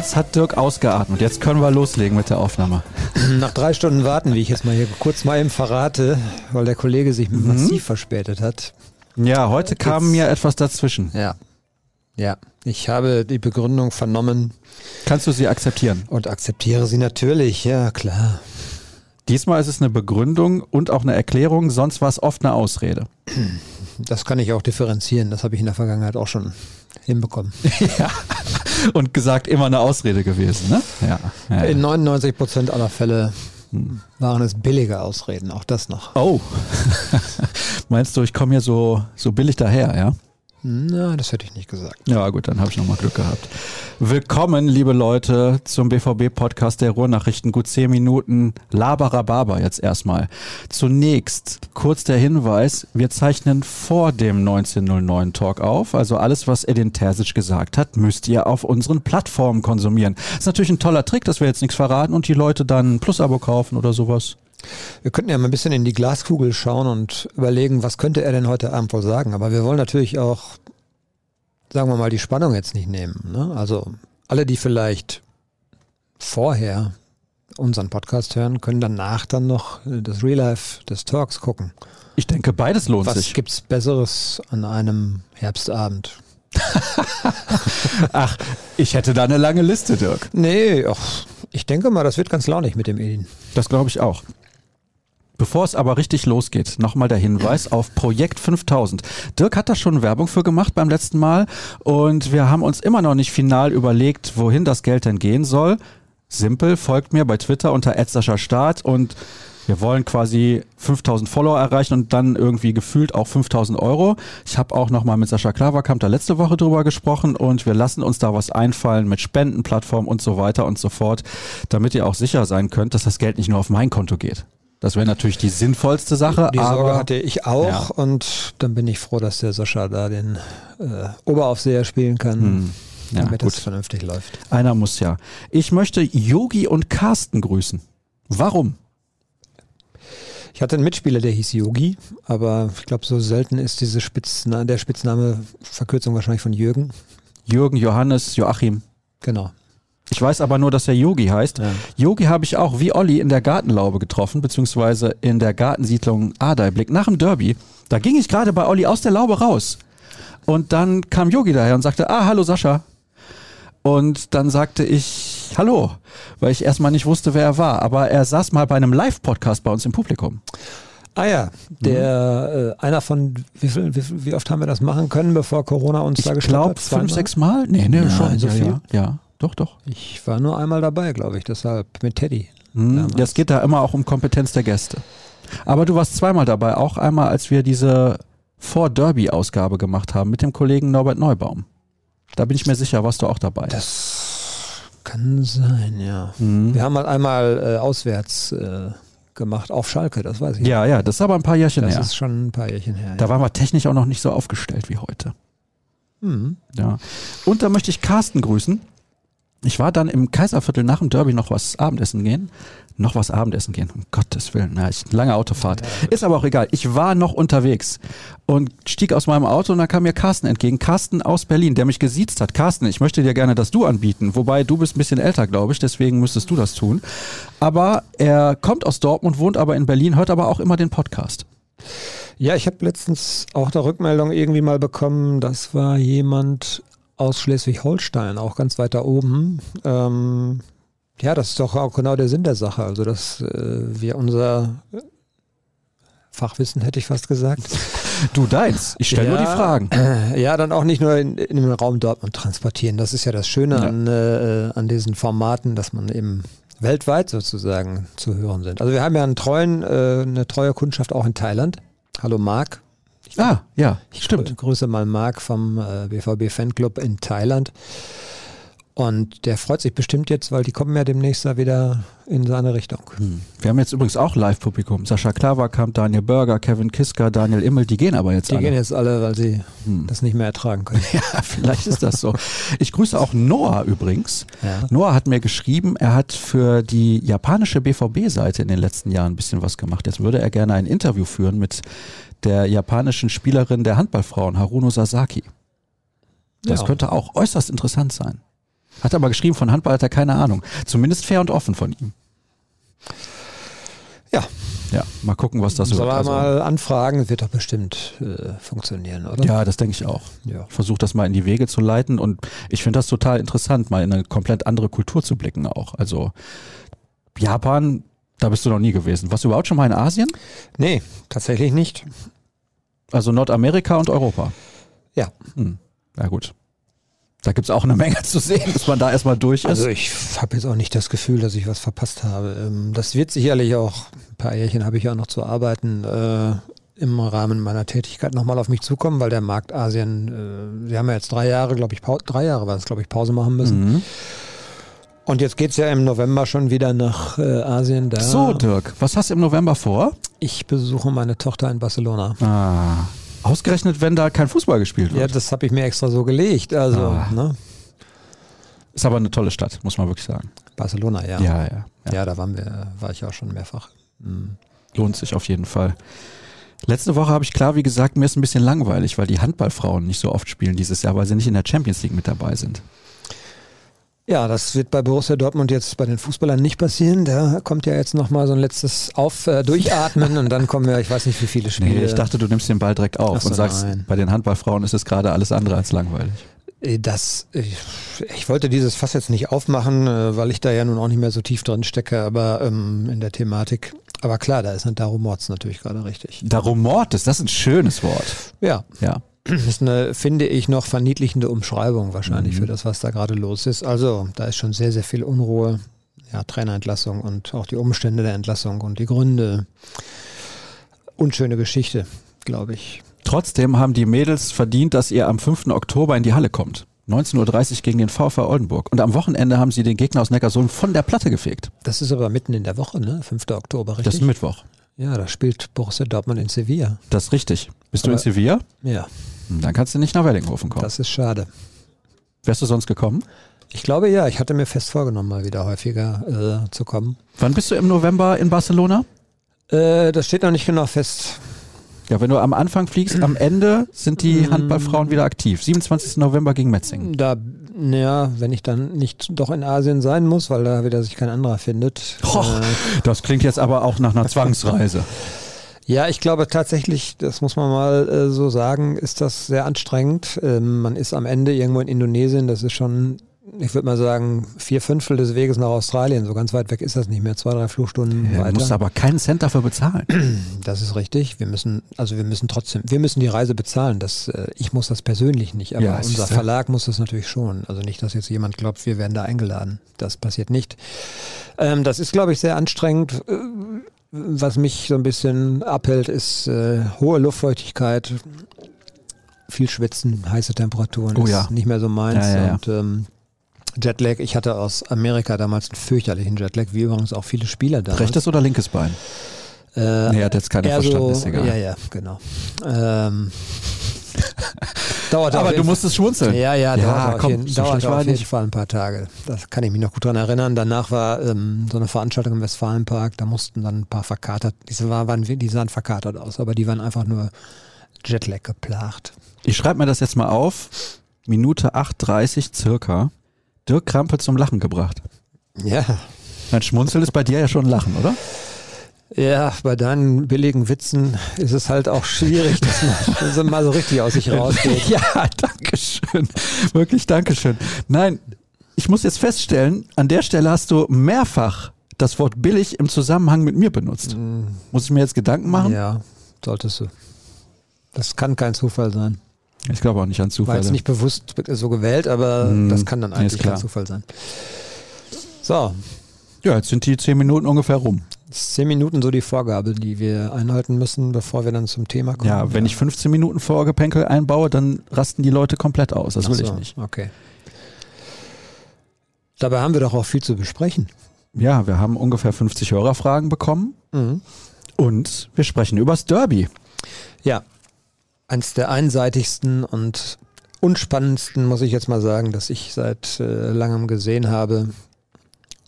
Jetzt hat Dirk ausgeatmet. Jetzt können wir loslegen mit der Aufnahme. Nach drei Stunden warten, wie ich jetzt mal hier kurz mal eben verrate, weil der Kollege sich Mhm. massiv verspätet hat. Ja, heute kam mir etwas dazwischen. Ja. Ja. Ich habe die Begründung vernommen Kannst du sie akzeptieren? und akzeptiere sie natürlich. Ja, klar. Diesmal ist es eine Begründung und auch eine Erklärung, sonst war es oft eine Ausrede. Das kann ich auch differenzieren. Das habe ich in der Vergangenheit auch schon hinbekommen. ja. Und gesagt, immer eine Ausrede gewesen, ne? Ja. ja, In ja. 99 Prozent aller Fälle waren es billige Ausreden. Auch das noch. Oh. Meinst du, ich komme hier so, so billig daher, ja? Na, das hätte ich nicht gesagt. Ja, gut, dann habe ich nochmal Glück gehabt. Willkommen, liebe Leute, zum BVB-Podcast der Ruhrnachrichten. Gut zehn Minuten Laberababa jetzt erstmal. Zunächst kurz der Hinweis, wir zeichnen vor dem 1909 Talk auf. Also alles, was Edin Terzic gesagt hat, müsst ihr auf unseren Plattformen konsumieren. ist natürlich ein toller Trick, dass wir jetzt nichts verraten und die Leute dann ein Plus-Abo kaufen oder sowas. Wir könnten ja mal ein bisschen in die Glaskugel schauen und überlegen, was könnte er denn heute Abend wohl sagen. Aber wir wollen natürlich auch, sagen wir mal, die Spannung jetzt nicht nehmen. Ne? Also alle, die vielleicht vorher unseren Podcast hören, können danach dann noch äh, das Real Life des Talks gucken. Ich denke, beides lohnt Was sich. gibt's Besseres an einem Herbstabend? Ach, ich hätte da eine lange Liste, Dirk. Nee, ach, ich denke mal, das wird ganz launig mit dem Edin. Das glaube ich auch. Bevor es aber richtig losgeht, nochmal der Hinweis auf Projekt 5000. Dirk hat da schon Werbung für gemacht beim letzten Mal und wir haben uns immer noch nicht final überlegt, wohin das Geld denn gehen soll. Simpel, folgt mir bei Twitter unter Start und wir wollen quasi 5000 Follower erreichen und dann irgendwie gefühlt auch 5000 Euro. Ich habe auch nochmal mit Sascha Klaverkamp da letzte Woche drüber gesprochen und wir lassen uns da was einfallen mit Spendenplattformen und so weiter und so fort, damit ihr auch sicher sein könnt, dass das Geld nicht nur auf mein Konto geht. Das wäre natürlich die sinnvollste Sache. Die Sorge hatte ich auch Ja. und dann bin ich froh, dass der Sascha da den äh, Oberaufseher spielen kann, Hm, ja, damit gut. es vernünftig läuft. Einer muss ja. Ich möchte Yogi und Carsten grüßen. Warum? Ich hatte einen Mitspieler, der hieß Yogi, aber ich glaube, so selten ist diese Spitzname, der Spitzname Verkürzung wahrscheinlich von Jürgen. Jürgen, Johannes, Joachim. Genau. Ich weiß aber nur, dass er Yogi heißt. Ja. Yogi habe ich auch wie Olli in der Gartenlaube getroffen, beziehungsweise in der Gartensiedlung Adeiblick nach dem Derby. Da ging ich gerade bei Olli aus der Laube raus. Und dann kam Yogi daher und sagte, ah, hallo Sascha. Und dann sagte ich, hallo, weil ich erstmal nicht wusste, wer er war. Aber er saß mal bei einem Live-Podcast bei uns im Publikum. Ah ja, der äh, einer von wie, viel, wie, viel, wie oft haben wir das machen können, bevor Corona uns da Ich gestoppt glaube hat? fünf, Zweimal? sechs Mal? Nee, nee, Nein, schon. so ja, viel? Ja, ja, doch, doch. Ich war nur einmal dabei, glaube ich, deshalb mit Teddy. Hm, damals. Das geht da immer auch um Kompetenz der Gäste. Aber du warst zweimal dabei, auch einmal, als wir diese Vor-Derby-Ausgabe gemacht haben mit dem Kollegen Norbert Neubaum. Da bin ich mir sicher, warst du auch dabei. Das kann sein, ja. Mhm. Wir haben halt einmal äh, auswärts äh, gemacht auf Schalke, das weiß ich. Ja, ja, das ist aber ein paar Jährchen das her. ist schon ein paar Jährchen her. Da ja. waren wir technisch auch noch nicht so aufgestellt wie heute. Mhm. Ja. Und da möchte ich Carsten grüßen. Ich war dann im Kaiserviertel nach dem Derby noch was Abendessen gehen. Noch was Abendessen gehen, um Gottes Willen. Ja, ich, lange Autofahrt. Ist aber auch egal. Ich war noch unterwegs und stieg aus meinem Auto und da kam mir Carsten entgegen. Carsten aus Berlin, der mich gesiezt hat. Carsten, ich möchte dir gerne das Du anbieten. Wobei du bist ein bisschen älter, glaube ich, deswegen müsstest du das tun. Aber er kommt aus Dortmund, wohnt aber in Berlin, hört aber auch immer den Podcast. Ja, ich habe letztens auch eine Rückmeldung irgendwie mal bekommen, das war jemand aus Schleswig-Holstein, auch ganz weiter oben. Ähm, ja, das ist doch auch genau der Sinn der Sache. Also, dass äh, wir unser Fachwissen, hätte ich fast gesagt, Du deins. Ich stelle nur die Ja, Fragen. äh, ja, dann auch nicht nur in, in den Raum Dortmund transportieren. Das ist ja das Schöne Ja. An, äh, an diesen Formaten, dass man eben weltweit sozusagen zu hören sind. Also wir haben ja einen treuen, äh, eine treue Kundschaft auch in Thailand. Hallo Marc. Ah, ja, Ich stimmt. grüße mal Marc vom äh, BVB Fanclub in Thailand. Und der freut sich bestimmt jetzt, weil die kommen ja demnächst da wieder in seine Richtung. Hm. Wir haben jetzt übrigens auch Live-Publikum. Sascha Klaverkamp, Daniel Burger, Kevin Kiska, Daniel Immel, die gehen aber jetzt Die alle. gehen jetzt alle, weil sie Hm. das nicht mehr ertragen können. Ja, vielleicht ist das so. Ich grüße auch Noah übrigens. Ja. Noah hat mir geschrieben, er hat für die japanische BVB-Seite in den letzten Jahren ein bisschen was gemacht. Jetzt würde er gerne ein Interview führen mit der japanischen Spielerin der Handballfrauen, Haruno Sasaki. Das Ja. könnte auch äußerst interessant sein. Hat aber geschrieben, von Handball hat er keine Ahnung. Zumindest fair und offen von ihm. Ja. Ja, mal gucken, was das Soll wird. er Also- mal anfragen? Wird doch bestimmt äh, funktionieren, oder? Ja, das denke ich auch. Ja. Versuche das mal in die Wege zu leiten und ich finde das total interessant, mal in eine komplett andere Kultur zu blicken auch. Also Japan, da bist du noch nie gewesen. Warst du überhaupt schon mal in Asien? Nee, tatsächlich nicht. Also Nordamerika und Europa. Ja. Hm. Ja gut. Da gibt's auch eine Menge zu sehen, bis man da erstmal durch ist. Also ich habe jetzt auch nicht das Gefühl, dass ich was verpasst habe. Ähm, Das wird sicherlich auch, ein paar Jährchen habe ich ja auch noch zu arbeiten, äh, im Rahmen meiner Tätigkeit nochmal auf mich zukommen, weil der Markt Asien, äh, wir haben ja jetzt drei Jahre, glaube ich, drei Jahre war es, glaube ich, Pause machen müssen. mhm. Und jetzt geht's ja im November schon wieder nach äh, Asien. Da So, Dirk, was hast du im November vor? ich besuche meine Tochter in Barcelona. Ah, ausgerechnet, wenn da kein Fußball gespielt Ja, wird. das habe ich mir extra so gelegt. Also, Ah. ne? Ist aber eine tolle Stadt, muss man wirklich sagen. Barcelona, ja. Ja, ja. Ja, ja. da waren wir, war ich auch schon mehrfach. Mhm. Lohnt sich auf jeden Fall. Letzte Woche habe ich klar, wie gesagt, mir ist ein bisschen langweilig, weil die Handballfrauen nicht so oft spielen dieses Jahr, weil sie nicht in der Champions League mit dabei sind. Ja, das wird bei Borussia Dortmund jetzt bei den Fußballern nicht passieren. Da kommt ja jetzt nochmal so ein letztes Auf, äh, Durchatmen und dann kommen ja, ich weiß nicht, wie viele Spiele. Nee, ich dachte, du nimmst den Ball direkt auf so, und sagst, nein. bei den Handballfrauen ist es gerade alles andere als langweilig. Äh, Das, ich, ich wollte dieses Fass jetzt nicht aufmachen, äh, weil ich da ja nun auch nicht mehr so tief drin stecke, aber ähm, in der Thematik. Aber klar, da ist da rumort's natürlich gerade richtig. Darum Mord ist, das ist ein schönes Wort. Ja, Ja. Das ist eine, finde ich, noch verniedlichende Umschreibung wahrscheinlich Mhm. für das, was da gerade los ist. Also, da ist schon sehr, sehr viel Unruhe. Ja, Trainerentlassung und auch die Umstände der Entlassung und die Gründe. Unschöne Geschichte, glaube ich. Trotzdem haben die Mädels verdient, dass ihr am 5. Oktober in die Halle kommt. 19.30 Uhr gegen den VfL Oldenburg. Und am Wochenende haben sie den Gegner aus Neckarsulm von der Platte gefegt. Das ist aber mitten in der Woche, ne? 5. Oktober, richtig? Das ist Mittwoch. ja, da spielt Borussia Dortmund in Sevilla. Das ist richtig. Bist du in Aber- Sevilla? Ja, Dann kannst du nicht nach Wellinghofen kommen. das ist schade. Wärst du sonst gekommen? Ich glaube ja, ich hatte mir fest vorgenommen, mal wieder häufiger äh, zu kommen. Wann bist du im November in Barcelona? Äh, das steht noch nicht genau fest. Ja, wenn du am Anfang fliegst, am Ende sind die Handballfrauen wieder aktiv. 27. November gegen Metzingen. Da, naja, wenn ich dann nicht doch in Asien sein muss, weil da wieder sich kein anderer findet. Och. Äh, Das klingt jetzt aber auch nach einer Zwangsreise. Ja, ich glaube tatsächlich, das muss man mal äh, so sagen, ist das sehr anstrengend. Ähm, man ist am Ende irgendwo in Indonesien, das ist schon, ich würde mal sagen, vier Fünftel des Weges nach Australien. So ganz weit weg ist das nicht mehr, zwei, drei Flugstunden Du weiter. musst aber keinen Cent dafür bezahlen. Das ist richtig. Wir müssen, also wir müssen trotzdem, wir müssen die Reise bezahlen. Das, äh, ich muss das persönlich nicht, aber Ja, unser. Verlag muss das natürlich schon. Also nicht, dass jetzt jemand glaubt, wir werden da eingeladen. Das passiert nicht. Ähm, das ist, glaube ich, sehr anstrengend. Was mich so ein bisschen abhält, ist äh, hohe Luftfeuchtigkeit, viel Schwitzen, heiße Temperaturen. Oh ist ja. nicht mehr so meins. Ja, ja. Und ähm, Jetlag, ich hatte aus Amerika damals einen fürchterlichen Jetlag, wie übrigens auch viele Spieler damals. Rechtes oder linkes Bein? Äh, Nee, hat jetzt keiner eher verstanden, ist egal. Ja, ja, genau. Ähm, dauerte auf Aber du jeden musstest schmunzeln. ja, ja, Ja, dauerte auf komm, jeden, so dauerte schlecht war auf jeden nicht. Fall ein paar Tage. Das kann ich mich noch gut dran erinnern. Danach war ähm, so eine Veranstaltung im Westfalenpark, da mussten dann ein paar verkatert, diese war, waren, die sahen verkatert aus, aber die waren einfach nur Jetlag geplagt. Ich schreibe mir das jetzt mal auf. Minute 8.30 circa. Dirk Krampe zum Lachen gebracht. Ja, Mein Schmunzel ist bei dir ja schon ein Lachen, oder? Ja, bei deinen billigen Witzen ist es halt auch schwierig, dass man so mal so richtig aus sich rausgeht. Ja, danke schön. Wirklich Dankeschön. Nein, ich muss jetzt feststellen, an der Stelle hast du mehrfach das Wort billig im Zusammenhang mit mir benutzt. Muss ich mir jetzt Gedanken machen? Ja, solltest du. Das kann kein Zufall sein. Ich glaube auch nicht an War Zufälle. jetzt nicht bewusst so gewählt, aber Hm, das kann dann eigentlich kein Zufall sein. So, ja, jetzt sind die zehn Minuten ungefähr rum. Zehn Minuten so die Vorgabe, die wir einhalten müssen, bevor wir dann zum Thema kommen. Ja, wenn ich 15 Minuten Vorgepänkel einbaue, dann rasten die Leute komplett aus. Das Ach will so, ich nicht. Okay. Dabei haben wir doch auch viel zu besprechen. Ja, wir haben ungefähr 50 Hörerfragen bekommen und wir sprechen übers Derby. Ja, eins der einseitigsten und unspannendsten, muss ich jetzt mal sagen, dass ich seit äh, langem gesehen habe.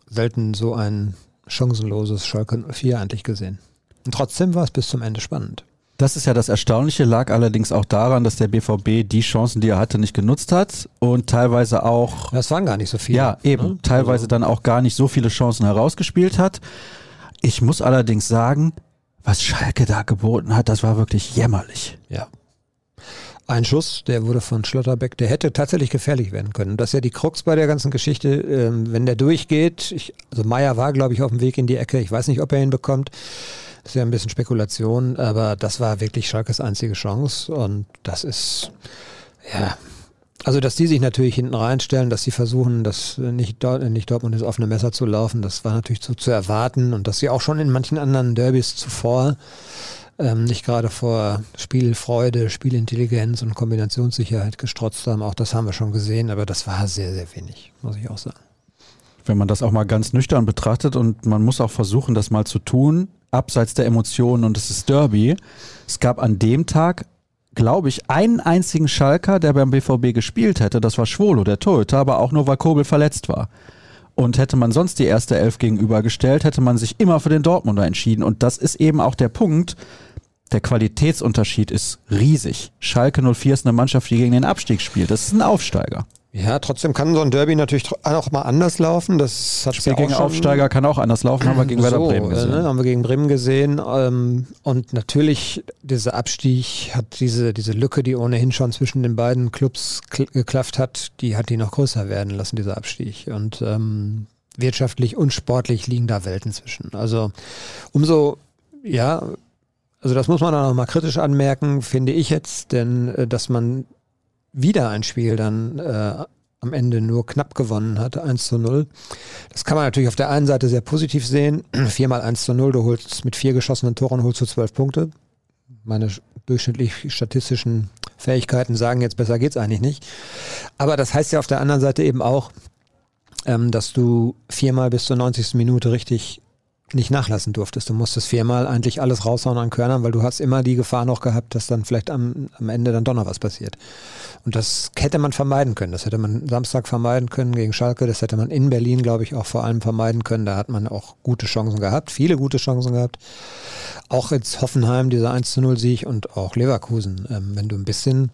Selten so ein chancenloses Schalke 04 eigentlich gesehen. Und trotzdem war es bis zum Ende spannend. Das ist ja das Erstaunliche, lag allerdings auch daran, dass der BVB die Chancen, die er hatte, nicht genutzt hat und teilweise auch. Das waren gar nicht so viele. Ja, eben. Ne? Teilweise also. dann auch gar nicht so viele Chancen herausgespielt hat. Ich muss allerdings sagen, was Schalke da geboten hat, das war wirklich jämmerlich. Ja. Ein Schuss, der wurde von Schlotterbeck, der hätte tatsächlich gefährlich werden können. Das ist ja die Krux bei der ganzen Geschichte. Ähm, wenn der durchgeht, ich, also Meier war, glaube ich, auf dem Weg in die Ecke. Ich weiß nicht, ob er ihn bekommt. Das ist ja ein bisschen Spekulation, aber das war wirklich Schalkes einzige Chance und das ist, ja, also, dass die sich natürlich hinten reinstellen, dass sie versuchen, das nicht, nicht Dortmund ins offene Messer zu laufen, das war natürlich zu, zu erwarten und dass sie auch schon in manchen anderen Derbys zuvor ähm, nicht gerade vor Spielfreude, Spielintelligenz und Kombinationssicherheit gestrotzt haben, auch das haben wir schon gesehen, aber das war sehr, sehr wenig, muss ich auch sagen. Wenn man das auch mal ganz nüchtern betrachtet und man muss auch versuchen, das mal zu tun, abseits der Emotionen und es ist Derby. Es gab an dem Tag, glaube ich, einen einzigen Schalker, der beim BVB gespielt hätte. Das war Schwolo, der Torhüter, aber auch nur, weil Kobel verletzt war. Und hätte man sonst die erste Elf gegenübergestellt, hätte man sich immer für den Dortmunder entschieden. Und das ist eben auch der Punkt. Der Qualitätsunterschied ist riesig. Schalke 04 ist eine Mannschaft, die gegen den Abstieg spielt. Das ist ein Aufsteiger. Ja, trotzdem kann so ein Derby natürlich auch mal anders laufen. Das hat Spiel gegen Aufsteiger kann auch anders laufen, haben wir gegen Werder Bremen gesehen. Ne, haben wir gegen Bremen gesehen. Ähm, und natürlich, dieser Abstieg hat diese, diese Lücke, die ohnehin schon zwischen den beiden Clubs geklafft hat, die hat die noch größer werden lassen, dieser Abstieg. Und ähm, wirtschaftlich und sportlich liegen da Welten zwischen. Also umso, ja, also das muss man dann auch mal kritisch anmerken, finde ich jetzt, denn äh, dass man wieder ein Spiel dann äh, am Ende nur knapp gewonnen hat, 1 zu 0. Das kann man natürlich auf der einen Seite sehr positiv sehen. Viermal 1 zu 0, du holst mit vier geschossenen Toren holst du zwölf Punkte. Meine durchschnittlich statistischen Fähigkeiten sagen jetzt, besser geht's eigentlich nicht. Aber das heißt ja auf der anderen Seite eben auch, ähm, dass du viermal bis zur 90. Minute richtig nicht nachlassen durftest. Du musstest viermal eigentlich alles raushauen an Körnern, weil du hast immer die Gefahr noch gehabt, dass dann vielleicht am, am Ende dann doch noch was passiert. Und das hätte man vermeiden können. Das hätte man Samstag vermeiden können gegen Schalke. Das hätte man in Berlin, glaube ich, auch vor allem vermeiden können. Da hat man auch gute Chancen gehabt, viele gute Chancen gehabt. Auch jetzt Hoffenheim, dieser 1 zu 0 Sieg und auch Leverkusen. Ähm, wenn du ein bisschen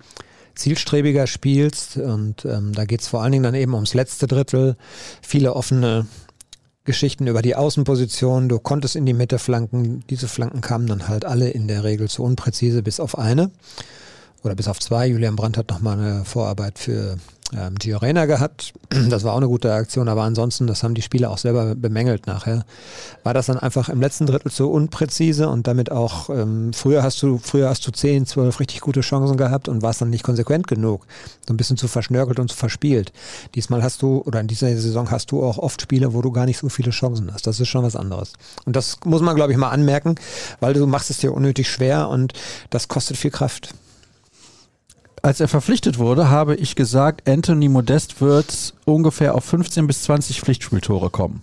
zielstrebiger spielst und ähm, da geht es vor allen Dingen dann eben ums letzte Drittel, viele offene Geschichten über die Außenposition. Du konntest in die Mitte flanken. Diese Flanken kamen dann halt alle in der Regel zu unpräzise bis auf eine oder bis auf zwei. Julian Brandt hat nochmal eine Vorarbeit für ähm, Gio Reyna gehabt. Das war auch eine gute Aktion, aber ansonsten, das haben die Spieler auch selber bemängelt nachher, war das dann einfach im letzten Drittel zu unpräzise und damit auch, ähm, früher hast du, früher hast du zehn, zwölf richtig gute Chancen gehabt und warst dann nicht konsequent genug. So ein bisschen zu verschnörkelt und zu verspielt. Diesmal hast du, oder in dieser Saison hast du auch oft Spiele, wo du gar nicht so viele Chancen hast. Das ist schon was anderes. Und das muss man, glaube ich, mal anmerken, weil du machst es dir unnötig schwer und das kostet viel Kraft als er verpflichtet wurde, habe ich gesagt, Anthony Modest wird ungefähr auf 15 bis 20 Pflichtspieltore kommen.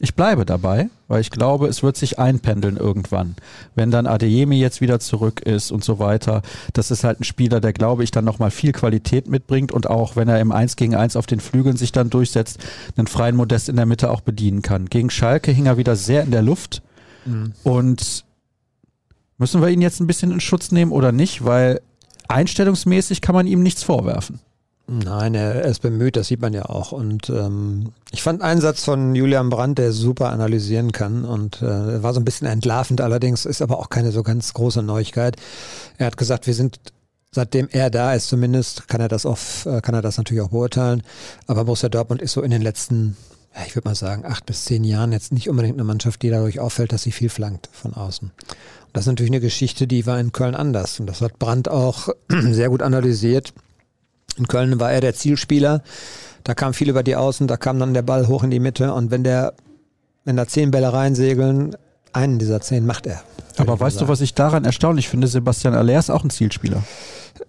Ich bleibe dabei, weil ich glaube, es wird sich einpendeln irgendwann. Wenn dann Adeyemi jetzt wieder zurück ist und so weiter. Das ist halt ein Spieler, der glaube ich dann nochmal viel Qualität mitbringt und auch, wenn er im 1 gegen 1 auf den Flügeln sich dann durchsetzt, einen freien Modest in der Mitte auch bedienen kann. Gegen Schalke hing er wieder sehr in der Luft mhm. und müssen wir ihn jetzt ein bisschen in Schutz nehmen oder nicht? Weil einstellungsmäßig kann man ihm nichts vorwerfen. Nein, er ist bemüht, das sieht man ja auch. Und ähm, ich fand einen Satz von Julian Brandt, der super analysieren kann und äh, war so ein bisschen entlarvend, allerdings ist aber auch keine so ganz große Neuigkeit. Er hat gesagt, wir sind seitdem er da ist zumindest, kann er das auf, äh, kann er das natürlich auch beurteilen. Aber Borussia Dortmund ist so in den letzten, ich würde mal sagen, acht bis zehn Jahren jetzt nicht unbedingt eine Mannschaft, die dadurch auffällt, dass sie viel flankt von außen. Das ist natürlich eine Geschichte, die war in Köln anders. Und das hat Brandt auch sehr gut analysiert. In Köln war er der Zielspieler. Da kam viel über die Außen, da kam dann der Ball hoch in die Mitte. Und wenn der, wenn da zehn Bälle reinsegeln, einen dieser zehn macht er. Aber weißt du, was ich daran erstaunlich finde? Sebastian Aller ist auch ein Zielspieler.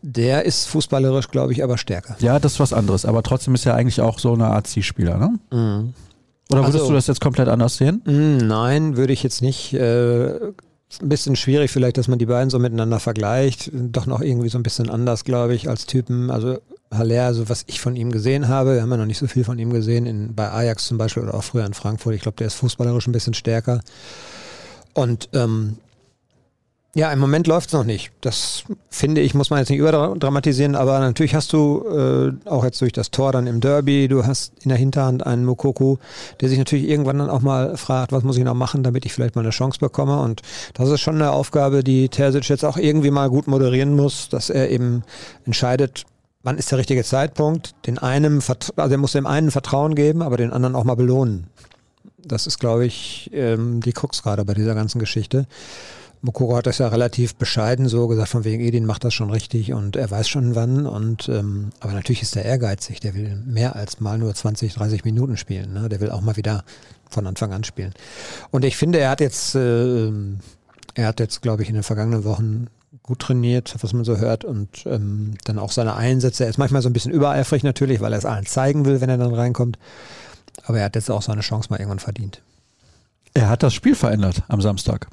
Der ist fußballerisch, glaube ich, aber stärker. Ja, das ist was anderes. Aber trotzdem ist er eigentlich auch so eine Art Zielspieler, ne? Mhm. Oder würdest also, du das jetzt komplett anders sehen? Nein, würde ich jetzt nicht. Äh, ein bisschen schwierig vielleicht, dass man die beiden so miteinander vergleicht. Doch noch irgendwie so ein bisschen anders, glaube ich, als Typen. Also Haller, also was ich von ihm gesehen habe, wir haben ja noch nicht so viel von ihm gesehen, in, bei Ajax zum Beispiel oder auch früher in Frankfurt. Ich glaube, der ist fußballerisch ein bisschen stärker. Und ähm, Ja, im Moment läuft es noch nicht. Das finde ich, muss man jetzt nicht überdramatisieren, aber natürlich hast du äh, auch jetzt durch das Tor dann im Derby, du hast in der Hinterhand einen Mokoku, der sich natürlich irgendwann dann auch mal fragt, was muss ich noch machen, damit ich vielleicht mal eine Chance bekomme. Und das ist schon eine Aufgabe, die Terzic jetzt auch irgendwie mal gut moderieren muss, dass er eben entscheidet, wann ist der richtige Zeitpunkt, den einen, also er muss dem einen Vertrauen geben, aber den anderen auch mal belohnen. Das ist, glaube ich, ähm, die Krux gerade bei dieser ganzen Geschichte. Mokoro hat das ja relativ bescheiden so gesagt, von wegen Edin macht das schon richtig und er weiß schon wann. Und ähm, aber natürlich ist er ehrgeizig, der will mehr als mal nur 20, 30 Minuten spielen. Ne? Der will auch mal wieder von Anfang an spielen. Und ich finde, er hat jetzt, äh, er hat jetzt, glaube ich, in den vergangenen Wochen gut trainiert, was man so hört, und ähm, dann auch seine Einsätze. Er ist manchmal so ein bisschen übereifrig natürlich, weil er es allen zeigen will, wenn er dann reinkommt. Aber er hat jetzt auch seine Chance mal irgendwann verdient. Er hat das Spiel verändert am Samstag.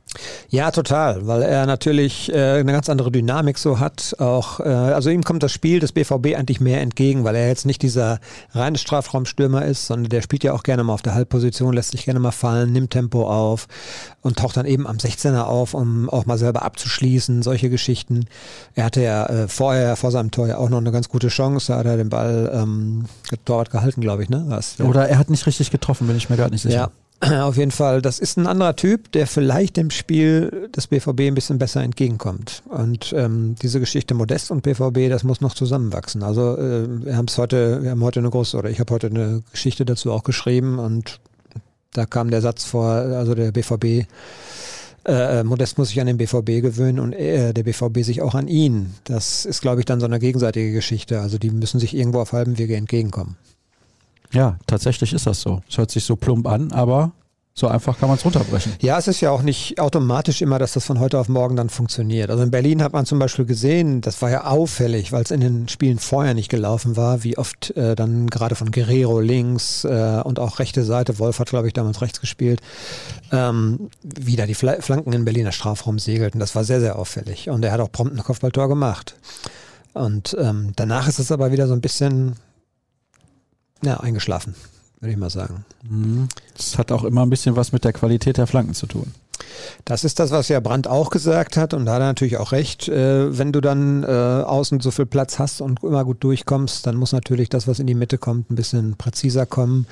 Ja, total, weil er natürlich äh, eine ganz andere Dynamik so hat. Auch, äh, also ihm kommt das Spiel des BVB eigentlich mehr entgegen, weil er jetzt nicht dieser reine Strafraumstürmer ist, sondern der spielt ja auch gerne mal auf der Halbposition, lässt sich gerne mal fallen, nimmt Tempo auf und taucht dann eben am 16er auf, um auch mal selber abzuschließen, solche Geschichten. Er hatte ja äh, vorher, vor seinem Tor ja auch noch eine ganz gute Chance, da hat er den Ball ähm, Torwart gehalten, glaube ich, ne? Was, Oder er hat nicht richtig getroffen, bin ich mir gar nicht sicher. Ja, Auf jeden Fall, das ist ein anderer Typ, der vielleicht dem Spiel des BVB ein bisschen besser entgegenkommt. Und ähm, diese Geschichte Modest und BVB, das muss noch zusammenwachsen. Also äh, wir haben es heute, wir haben heute eine große, oder ich habe heute eine Geschichte dazu auch geschrieben und da kam der Satz vor, also der BVB, äh, Modest muss sich an den BVB gewöhnen und äh, der BVB sich auch an ihn. Das ist, glaube ich, dann so eine gegenseitige Geschichte. Also die müssen sich irgendwo auf halbem Wege entgegenkommen. Ja, tatsächlich ist das so. Es hört sich so plump an, aber so einfach kann man es runterbrechen. Ja, es ist ja auch nicht automatisch immer, dass das von heute auf morgen dann funktioniert. Also in Berlin hat man zum Beispiel gesehen, das war ja auffällig, weil es in den Spielen vorher nicht gelaufen war, wie oft äh, dann gerade von Guerrero links äh, und auch rechte Seite, Wolf hat glaube ich damals rechts gespielt, ähm, wieder die Flanken in Berliner Strafraum segelten. Das war sehr, sehr auffällig. Und er hat auch prompt ein Kopfballtor gemacht. Und ähm, danach ist es aber wieder so ein bisschen ja, eingeschlafen, würde ich mal sagen. Mhm. Das hat auch immer ein bisschen was mit der Qualität der Flanken zu tun. Das ist das, was ja Brandt auch gesagt hat und da hat er natürlich auch recht. Äh, wenn du dann äh, außen so viel Platz hast und immer gut durchkommst, dann muss natürlich das, was in die Mitte kommt, ein bisschen präziser kommen.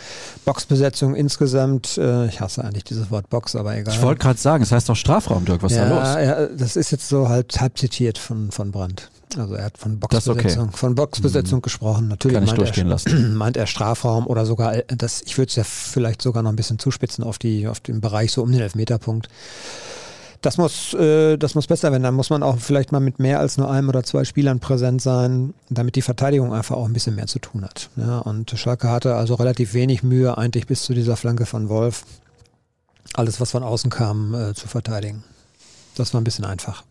Boxbesetzung insgesamt, äh, ich hasse eigentlich dieses Wort Box, aber egal. Ich wollte gerade sagen, es das heißt doch Strafraum, Dirk, was ja, ist da los? Ja, das ist jetzt so halt halb zitiert von, von Brandt. Also er hat von Boxbesetzung, okay. von Boxbesetzung mhm. gesprochen. Natürlich Kann ich durchgehen er, lassen. meint er Strafraum oder sogar äh, das, ich würde es ja vielleicht sogar noch ein bisschen zuspitzen auf die, auf den Bereich so um den Elfmeterpunkt. Das muss, äh, das muss besser werden. Dann muss man auch vielleicht mal mit mehr als nur einem oder zwei Spielern präsent sein, damit die Verteidigung einfach auch ein bisschen mehr zu tun hat. Ja, und Schalke hatte also relativ wenig Mühe, eigentlich bis zu dieser Flanke von Wolf, alles, was von außen kam, äh, zu verteidigen. Das war ein bisschen einfach.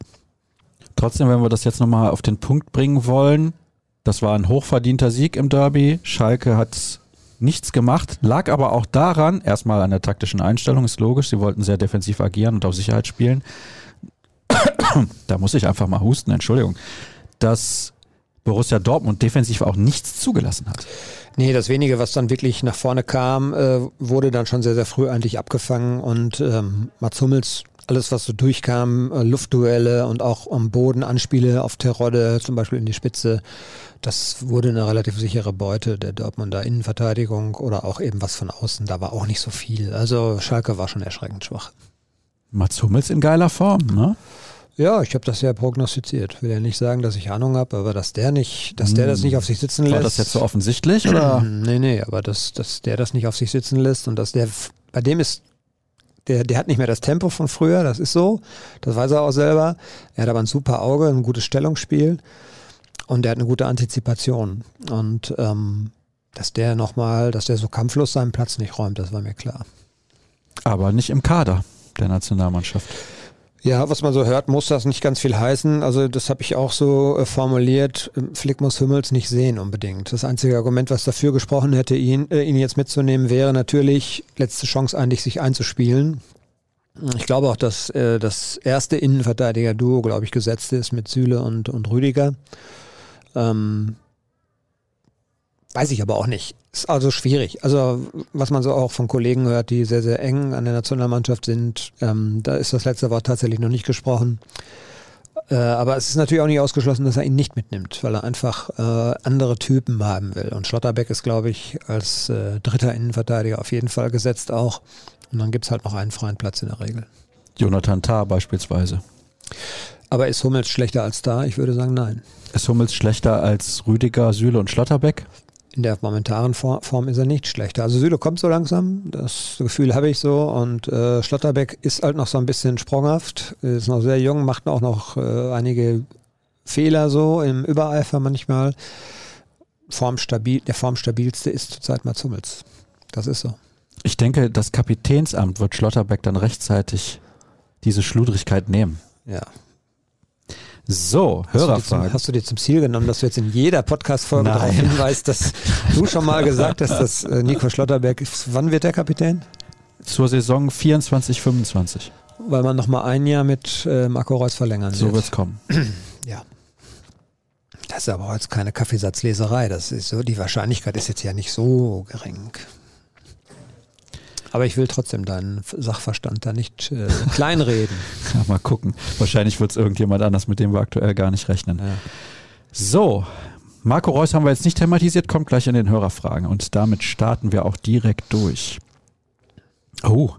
Trotzdem, wenn wir das jetzt nochmal auf den Punkt bringen wollen, das war ein hochverdienter Sieg im Derby. Schalke hat nichts gemacht, lag aber auch daran, erstmal an der taktischen Einstellung, ist logisch, sie wollten sehr defensiv agieren und auf Sicherheit spielen. da muss ich einfach mal husten, Entschuldigung, dass Borussia Dortmund defensiv auch nichts zugelassen hat. Nee, das wenige, was dann wirklich nach vorne kam, äh, wurde dann schon sehr, sehr früh eigentlich abgefangen und ähm, Mats Hummels alles, was so durchkam, äh, Luftduelle und auch am Boden Anspiele auf Terodde, zum Beispiel in die Spitze, das wurde eine relativ sichere Beute der Dortmunder Innenverteidigung oder auch eben was von außen. Da war auch nicht so viel. Also Schalke war schon erschreckend schwach. Mats Hummels in geiler Form, ne? Ja, ich habe das ja prognostiziert. Will ja nicht sagen, dass ich Ahnung habe, aber dass der nicht, dass der das nicht auf sich sitzen lässt. War das jetzt so offensichtlich oder? nee, nee, aber dass, dass der das nicht auf sich sitzen lässt und dass der bei dem ist der, der hat nicht mehr das Tempo von früher, das ist so. Das weiß er auch selber. Er hat aber ein super Auge, ein gutes Stellungsspiel und der hat eine gute Antizipation. Und ähm, dass der nochmal, dass der so kampflos seinen Platz nicht räumt, das war mir klar. Aber nicht im Kader der Nationalmannschaft. Ja, was man so hört, muss das nicht ganz viel heißen. Also das habe ich auch so äh, formuliert. Flick muss Hummels nicht sehen unbedingt. Das einzige Argument, was dafür gesprochen hätte, ihn, äh, ihn jetzt mitzunehmen, wäre natürlich letzte Chance eigentlich, sich einzuspielen. Ich glaube auch, dass äh, das erste Innenverteidiger-Duo, glaube ich, gesetzt ist mit Süle und, und Rüdiger. Ähm, Weiß ich aber auch nicht. Ist also schwierig. Also, was man so auch von Kollegen hört, die sehr, sehr eng an der Nationalmannschaft sind, ähm, da ist das letzte Wort tatsächlich noch nicht gesprochen. Äh, aber es ist natürlich auch nicht ausgeschlossen, dass er ihn nicht mitnimmt, weil er einfach äh, andere Typen haben will. Und Schlotterbeck ist, glaube ich, als äh, dritter Innenverteidiger auf jeden Fall gesetzt auch. Und dann gibt es halt noch einen freien Platz in der Regel. Jonathan Tah beispielsweise. Aber ist Hummels schlechter als da? Ich würde sagen, nein. Ist Hummels schlechter als Rüdiger, Süle und Schlotterbeck? In der momentanen Form ist er nicht schlechter. Also Süle kommt so langsam, das Gefühl habe ich so. Und äh, Schlotterbeck ist halt noch so ein bisschen sprunghaft, ist noch sehr jung, macht auch noch äh, einige Fehler so im Übereifer manchmal. Formstabil, der formstabilste ist zurzeit Mats Hummels. Das ist so. Ich denke, das Kapitänsamt wird Schlotterbeck dann rechtzeitig diese Schludrigkeit nehmen. Ja, so, hast Hörerfragen. Du hast du dir zum Ziel genommen, dass du jetzt in jeder Podcast-Folge darauf hinweist, dass du schon mal gesagt hast, dass äh, Nico Schlotterberg, wann wird der Kapitän? Zur Saison 24, 25. Weil man nochmal ein Jahr mit äh, Marco Reus verlängern So wird es kommen. ja. Das ist aber jetzt keine Kaffeesatzleserei. Das ist so, die Wahrscheinlichkeit ist jetzt ja nicht so gering. Aber ich will trotzdem deinen Sachverstand da nicht äh, kleinreden. Ja, mal gucken. Wahrscheinlich wird es irgendjemand anders, mit dem wir aktuell gar nicht rechnen. Ja. So, Marco Reus haben wir jetzt nicht thematisiert, kommt gleich in den Hörerfragen. Und damit starten wir auch direkt durch. Oh,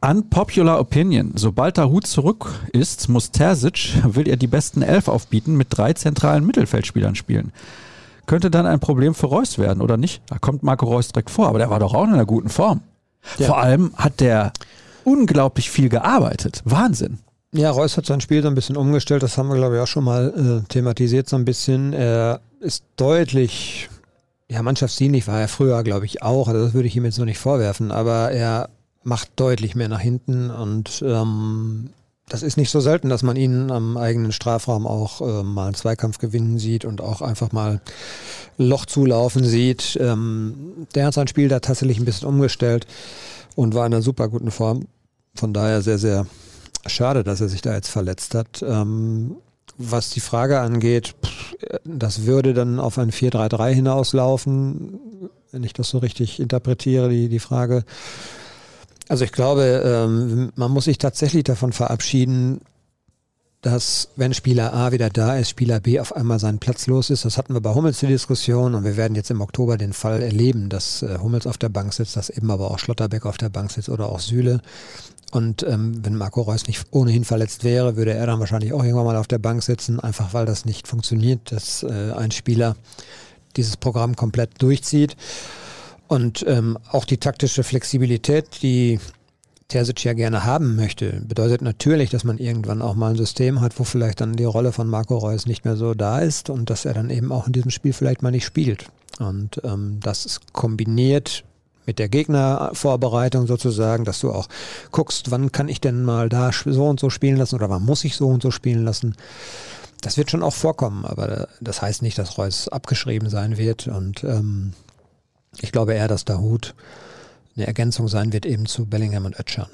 Unpopular Opinion. Sobald Hut zurück ist, muss Terzic, will er die besten Elf aufbieten, mit drei zentralen Mittelfeldspielern spielen. Könnte dann ein Problem für Reus werden, oder nicht? Da kommt Marco Reus direkt vor, aber der war doch auch in einer guten Form. Ja. Vor allem hat der unglaublich viel gearbeitet. Wahnsinn. Ja, Reus hat sein Spiel so ein bisschen umgestellt. Das haben wir, glaube ich, auch schon mal äh, thematisiert so ein bisschen. Er ist deutlich, ja, mannschaftsdienlich war er früher, glaube ich, auch. Also das würde ich ihm jetzt noch nicht vorwerfen. Aber er macht deutlich mehr nach hinten und ähm, das ist nicht so selten, dass man ihn am eigenen Strafraum auch äh, mal einen Zweikampf gewinnen sieht und auch einfach mal Loch zulaufen sieht. Ähm, der hat sein Spiel da tatsächlich ein bisschen umgestellt und war in einer super guten Form. Von daher sehr, sehr schade, dass er sich da jetzt verletzt hat. Ähm, was die Frage angeht, das würde dann auf ein 4-3-3 hinauslaufen, wenn ich das so richtig interpretiere, die, die Frage. Also ich glaube, ähm, man muss sich tatsächlich davon verabschieden, dass wenn Spieler A wieder da ist, Spieler B auf einmal seinen Platz los ist. Das hatten wir bei Hummels die Diskussion und wir werden jetzt im Oktober den Fall erleben, dass äh, Hummels auf der Bank sitzt, dass eben aber auch Schlotterbeck auf der Bank sitzt oder auch Süle. Und ähm, wenn Marco Reus nicht ohnehin verletzt wäre, würde er dann wahrscheinlich auch irgendwann mal auf der Bank sitzen, einfach weil das nicht funktioniert, dass äh, ein Spieler dieses Programm komplett durchzieht. Und ähm, auch die taktische Flexibilität, die Terzic ja gerne haben möchte, bedeutet natürlich, dass man irgendwann auch mal ein System hat, wo vielleicht dann die Rolle von Marco Reus nicht mehr so da ist und dass er dann eben auch in diesem Spiel vielleicht mal nicht spielt. Und ähm, das ist kombiniert mit der Gegnervorbereitung sozusagen, dass du auch guckst, wann kann ich denn mal da so und so spielen lassen oder wann muss ich so und so spielen lassen. Das wird schon auch vorkommen, aber das heißt nicht, dass Reus abgeschrieben sein wird und ähm, ich glaube eher, dass Dahut eine Ergänzung sein wird eben zu Bellingham und Ötschern.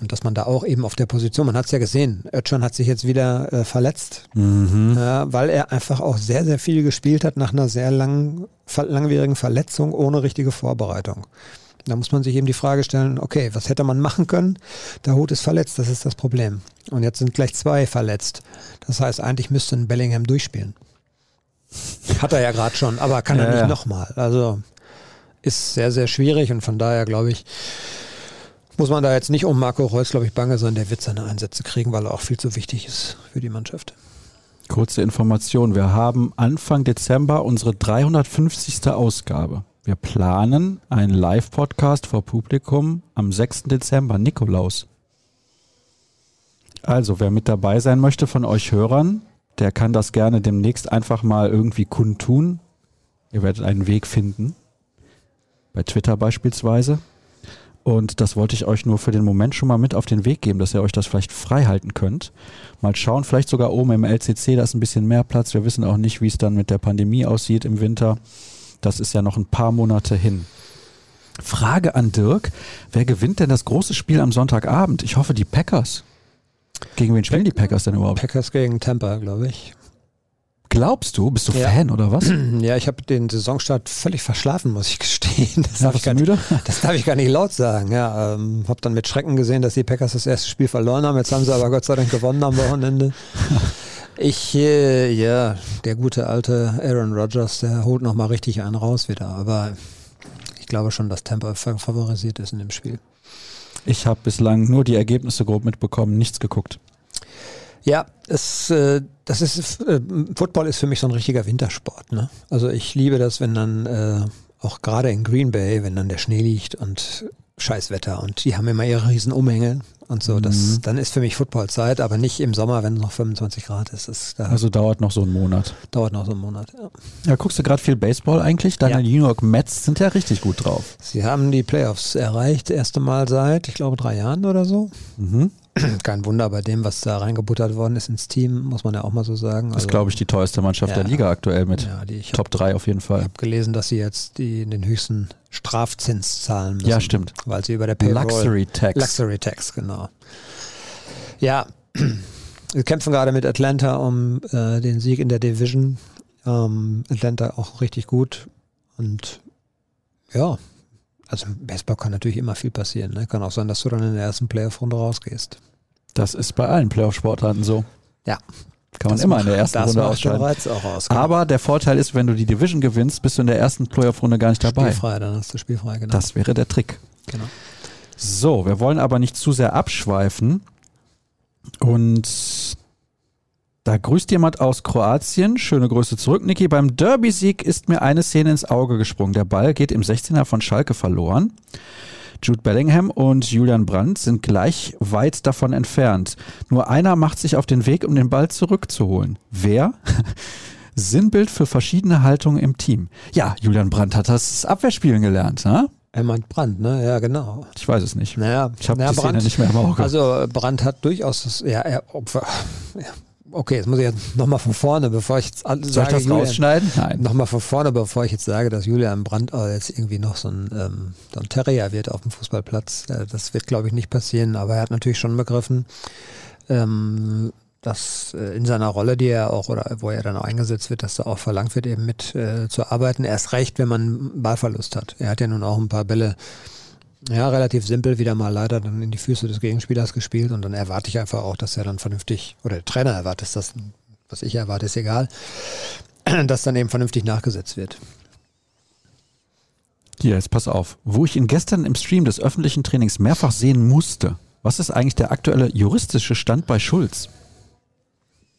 Und dass man da auch eben auf der Position, man hat es ja gesehen, Ötschern hat sich jetzt wieder äh, verletzt, mhm. äh, weil er einfach auch sehr, sehr viel gespielt hat nach einer sehr lang, langwierigen Verletzung ohne richtige Vorbereitung. Da muss man sich eben die Frage stellen, okay, was hätte man machen können? Der Hut ist verletzt, das ist das Problem. Und jetzt sind gleich zwei verletzt. Das heißt, eigentlich müsste ein Bellingham durchspielen. Hat er ja gerade schon, aber kann er nicht ja. nochmal. Also ist sehr, sehr schwierig und von daher glaube ich, muss man da jetzt nicht um Marco Reus, glaube ich, bange sein. Der wird seine Einsätze kriegen, weil er auch viel zu wichtig ist für die Mannschaft. Kurze Information. Wir haben Anfang Dezember unsere 350. Ausgabe. Wir planen einen Live-Podcast vor Publikum am 6. Dezember, Nikolaus. Also, wer mit dabei sein möchte von euch Hörern, der kann das gerne demnächst einfach mal irgendwie kundtun. Ihr werdet einen Weg finden bei Twitter beispielsweise. Und das wollte ich euch nur für den Moment schon mal mit auf den Weg geben, dass ihr euch das vielleicht frei halten könnt. Mal schauen, vielleicht sogar oben im LCC, da ist ein bisschen mehr Platz. Wir wissen auch nicht, wie es dann mit der Pandemie aussieht im Winter. Das ist ja noch ein paar Monate hin. Frage an Dirk, wer gewinnt denn das große Spiel am Sonntagabend? Ich hoffe, die Packers. Gegen wen spielen die Packers denn überhaupt? Packers gegen Tampa, glaube ich. Glaubst du? Bist du ja. Fan oder was? Ja, ich habe den Saisonstart völlig verschlafen, muss ich gestehen. Das, darf, ich gar müde? Nicht, das darf ich gar nicht laut sagen. Ja, ähm, habe dann mit Schrecken gesehen, dass die Packers das erste Spiel verloren haben. Jetzt haben sie aber Gott sei Dank gewonnen am Wochenende. Ich, äh, ja, der gute alte Aaron Rodgers, der holt nochmal richtig einen raus wieder. Aber ich glaube schon, dass Tampa favorisiert ist in dem Spiel. Ich habe bislang nur die Ergebnisse grob mitbekommen, nichts geguckt. Ja, es, äh, das ist, äh, Football ist für mich so ein richtiger Wintersport. Ne? Also ich liebe das, wenn dann äh, auch gerade in Green Bay, wenn dann der Schnee liegt und Scheißwetter und die haben immer ihre riesen Umhänge und so. Das, mhm. Dann ist für mich Footballzeit, aber nicht im Sommer, wenn es noch 25 Grad ist. Das, da also dauert noch so einen Monat. Dauert noch so einen Monat, ja. Ja, guckst du gerade viel Baseball eigentlich? Deine ja. New York Mets sind ja richtig gut drauf. Sie haben die Playoffs erreicht, erste Mal seit, ich glaube, drei Jahren oder so. Mhm. Kein Wunder bei dem, was da reingebuttert worden ist ins Team, muss man ja auch mal so sagen. Das ist, also, glaube ich, die teuerste Mannschaft ja, der Liga aktuell mit ja, Top 3 auf jeden Fall. Ich habe gelesen, dass sie jetzt die, den höchsten Strafzins zahlen müssen. Ja, stimmt. Weil sie über der Payroll... Luxury Tax. Luxury Tax, genau. Ja, wir kämpfen gerade mit Atlanta um äh, den Sieg in der Division. Ähm, Atlanta auch richtig gut und ja, also im Baseball kann natürlich immer viel passieren. Ne? Kann auch sein, dass du dann in der ersten Playoff-Runde rausgehst. Das ist bei allen Playoff-Sportarten so. Ja. Kann man immer in der ersten Runde ausscheiden. Aus, genau. Aber der Vorteil ist, wenn du die Division gewinnst, bist du in der ersten Playoff-Runde gar nicht dabei. Spielfrei, dann hast du spielfrei, genau. Das wäre der Trick. Genau. So, wir wollen aber nicht zu sehr abschweifen. Und da grüßt jemand aus Kroatien. Schöne Grüße zurück, Niki. Beim Derby-Sieg ist mir eine Szene ins Auge gesprungen. Der Ball geht im 16er von Schalke verloren. Jude Bellingham und Julian Brandt sind gleich weit davon entfernt. Nur einer macht sich auf den Weg, um den Ball zurückzuholen. Wer? Sinnbild für verschiedene Haltungen im Team. Ja, Julian Brandt hat das Abwehrspielen gelernt, ne? Er meint Brandt, ne? Ja, genau. Ich weiß es nicht. Naja, ich habe naja, die Szene nicht mehr im Auge. Also Brandt hat durchaus das, ja, er, okay, jetzt muss ich jetzt nochmal von vorne, bevor ich jetzt alles Soll sage, ich das Julian, rausschneiden? Nein. Nochmal von vorne, bevor ich jetzt sage, dass Julian Brandt jetzt irgendwie noch so ein, ähm, so ein Terrier wird auf dem Fußballplatz. Äh, das wird, glaube ich, nicht passieren, aber er hat natürlich schon begriffen, ähm, dass äh, in seiner Rolle, die er auch oder wo er dann auch eingesetzt wird, dass da auch verlangt wird, eben mit äh, zu arbeiten. Erst recht, wenn man Ballverlust hat. Er hat ja nun auch ein paar Bälle ja, relativ simpel wieder mal leider dann in die Füße des Gegenspielers gespielt und dann erwarte ich einfach auch, dass er dann vernünftig, oder der Trainer erwartet das, was ich erwarte, ist egal, dass dann eben vernünftig nachgesetzt wird. Hier, jetzt pass auf. Wo ich ihn gestern im Stream des öffentlichen Trainings mehrfach sehen musste, was ist eigentlich der aktuelle juristische Stand bei Schulz?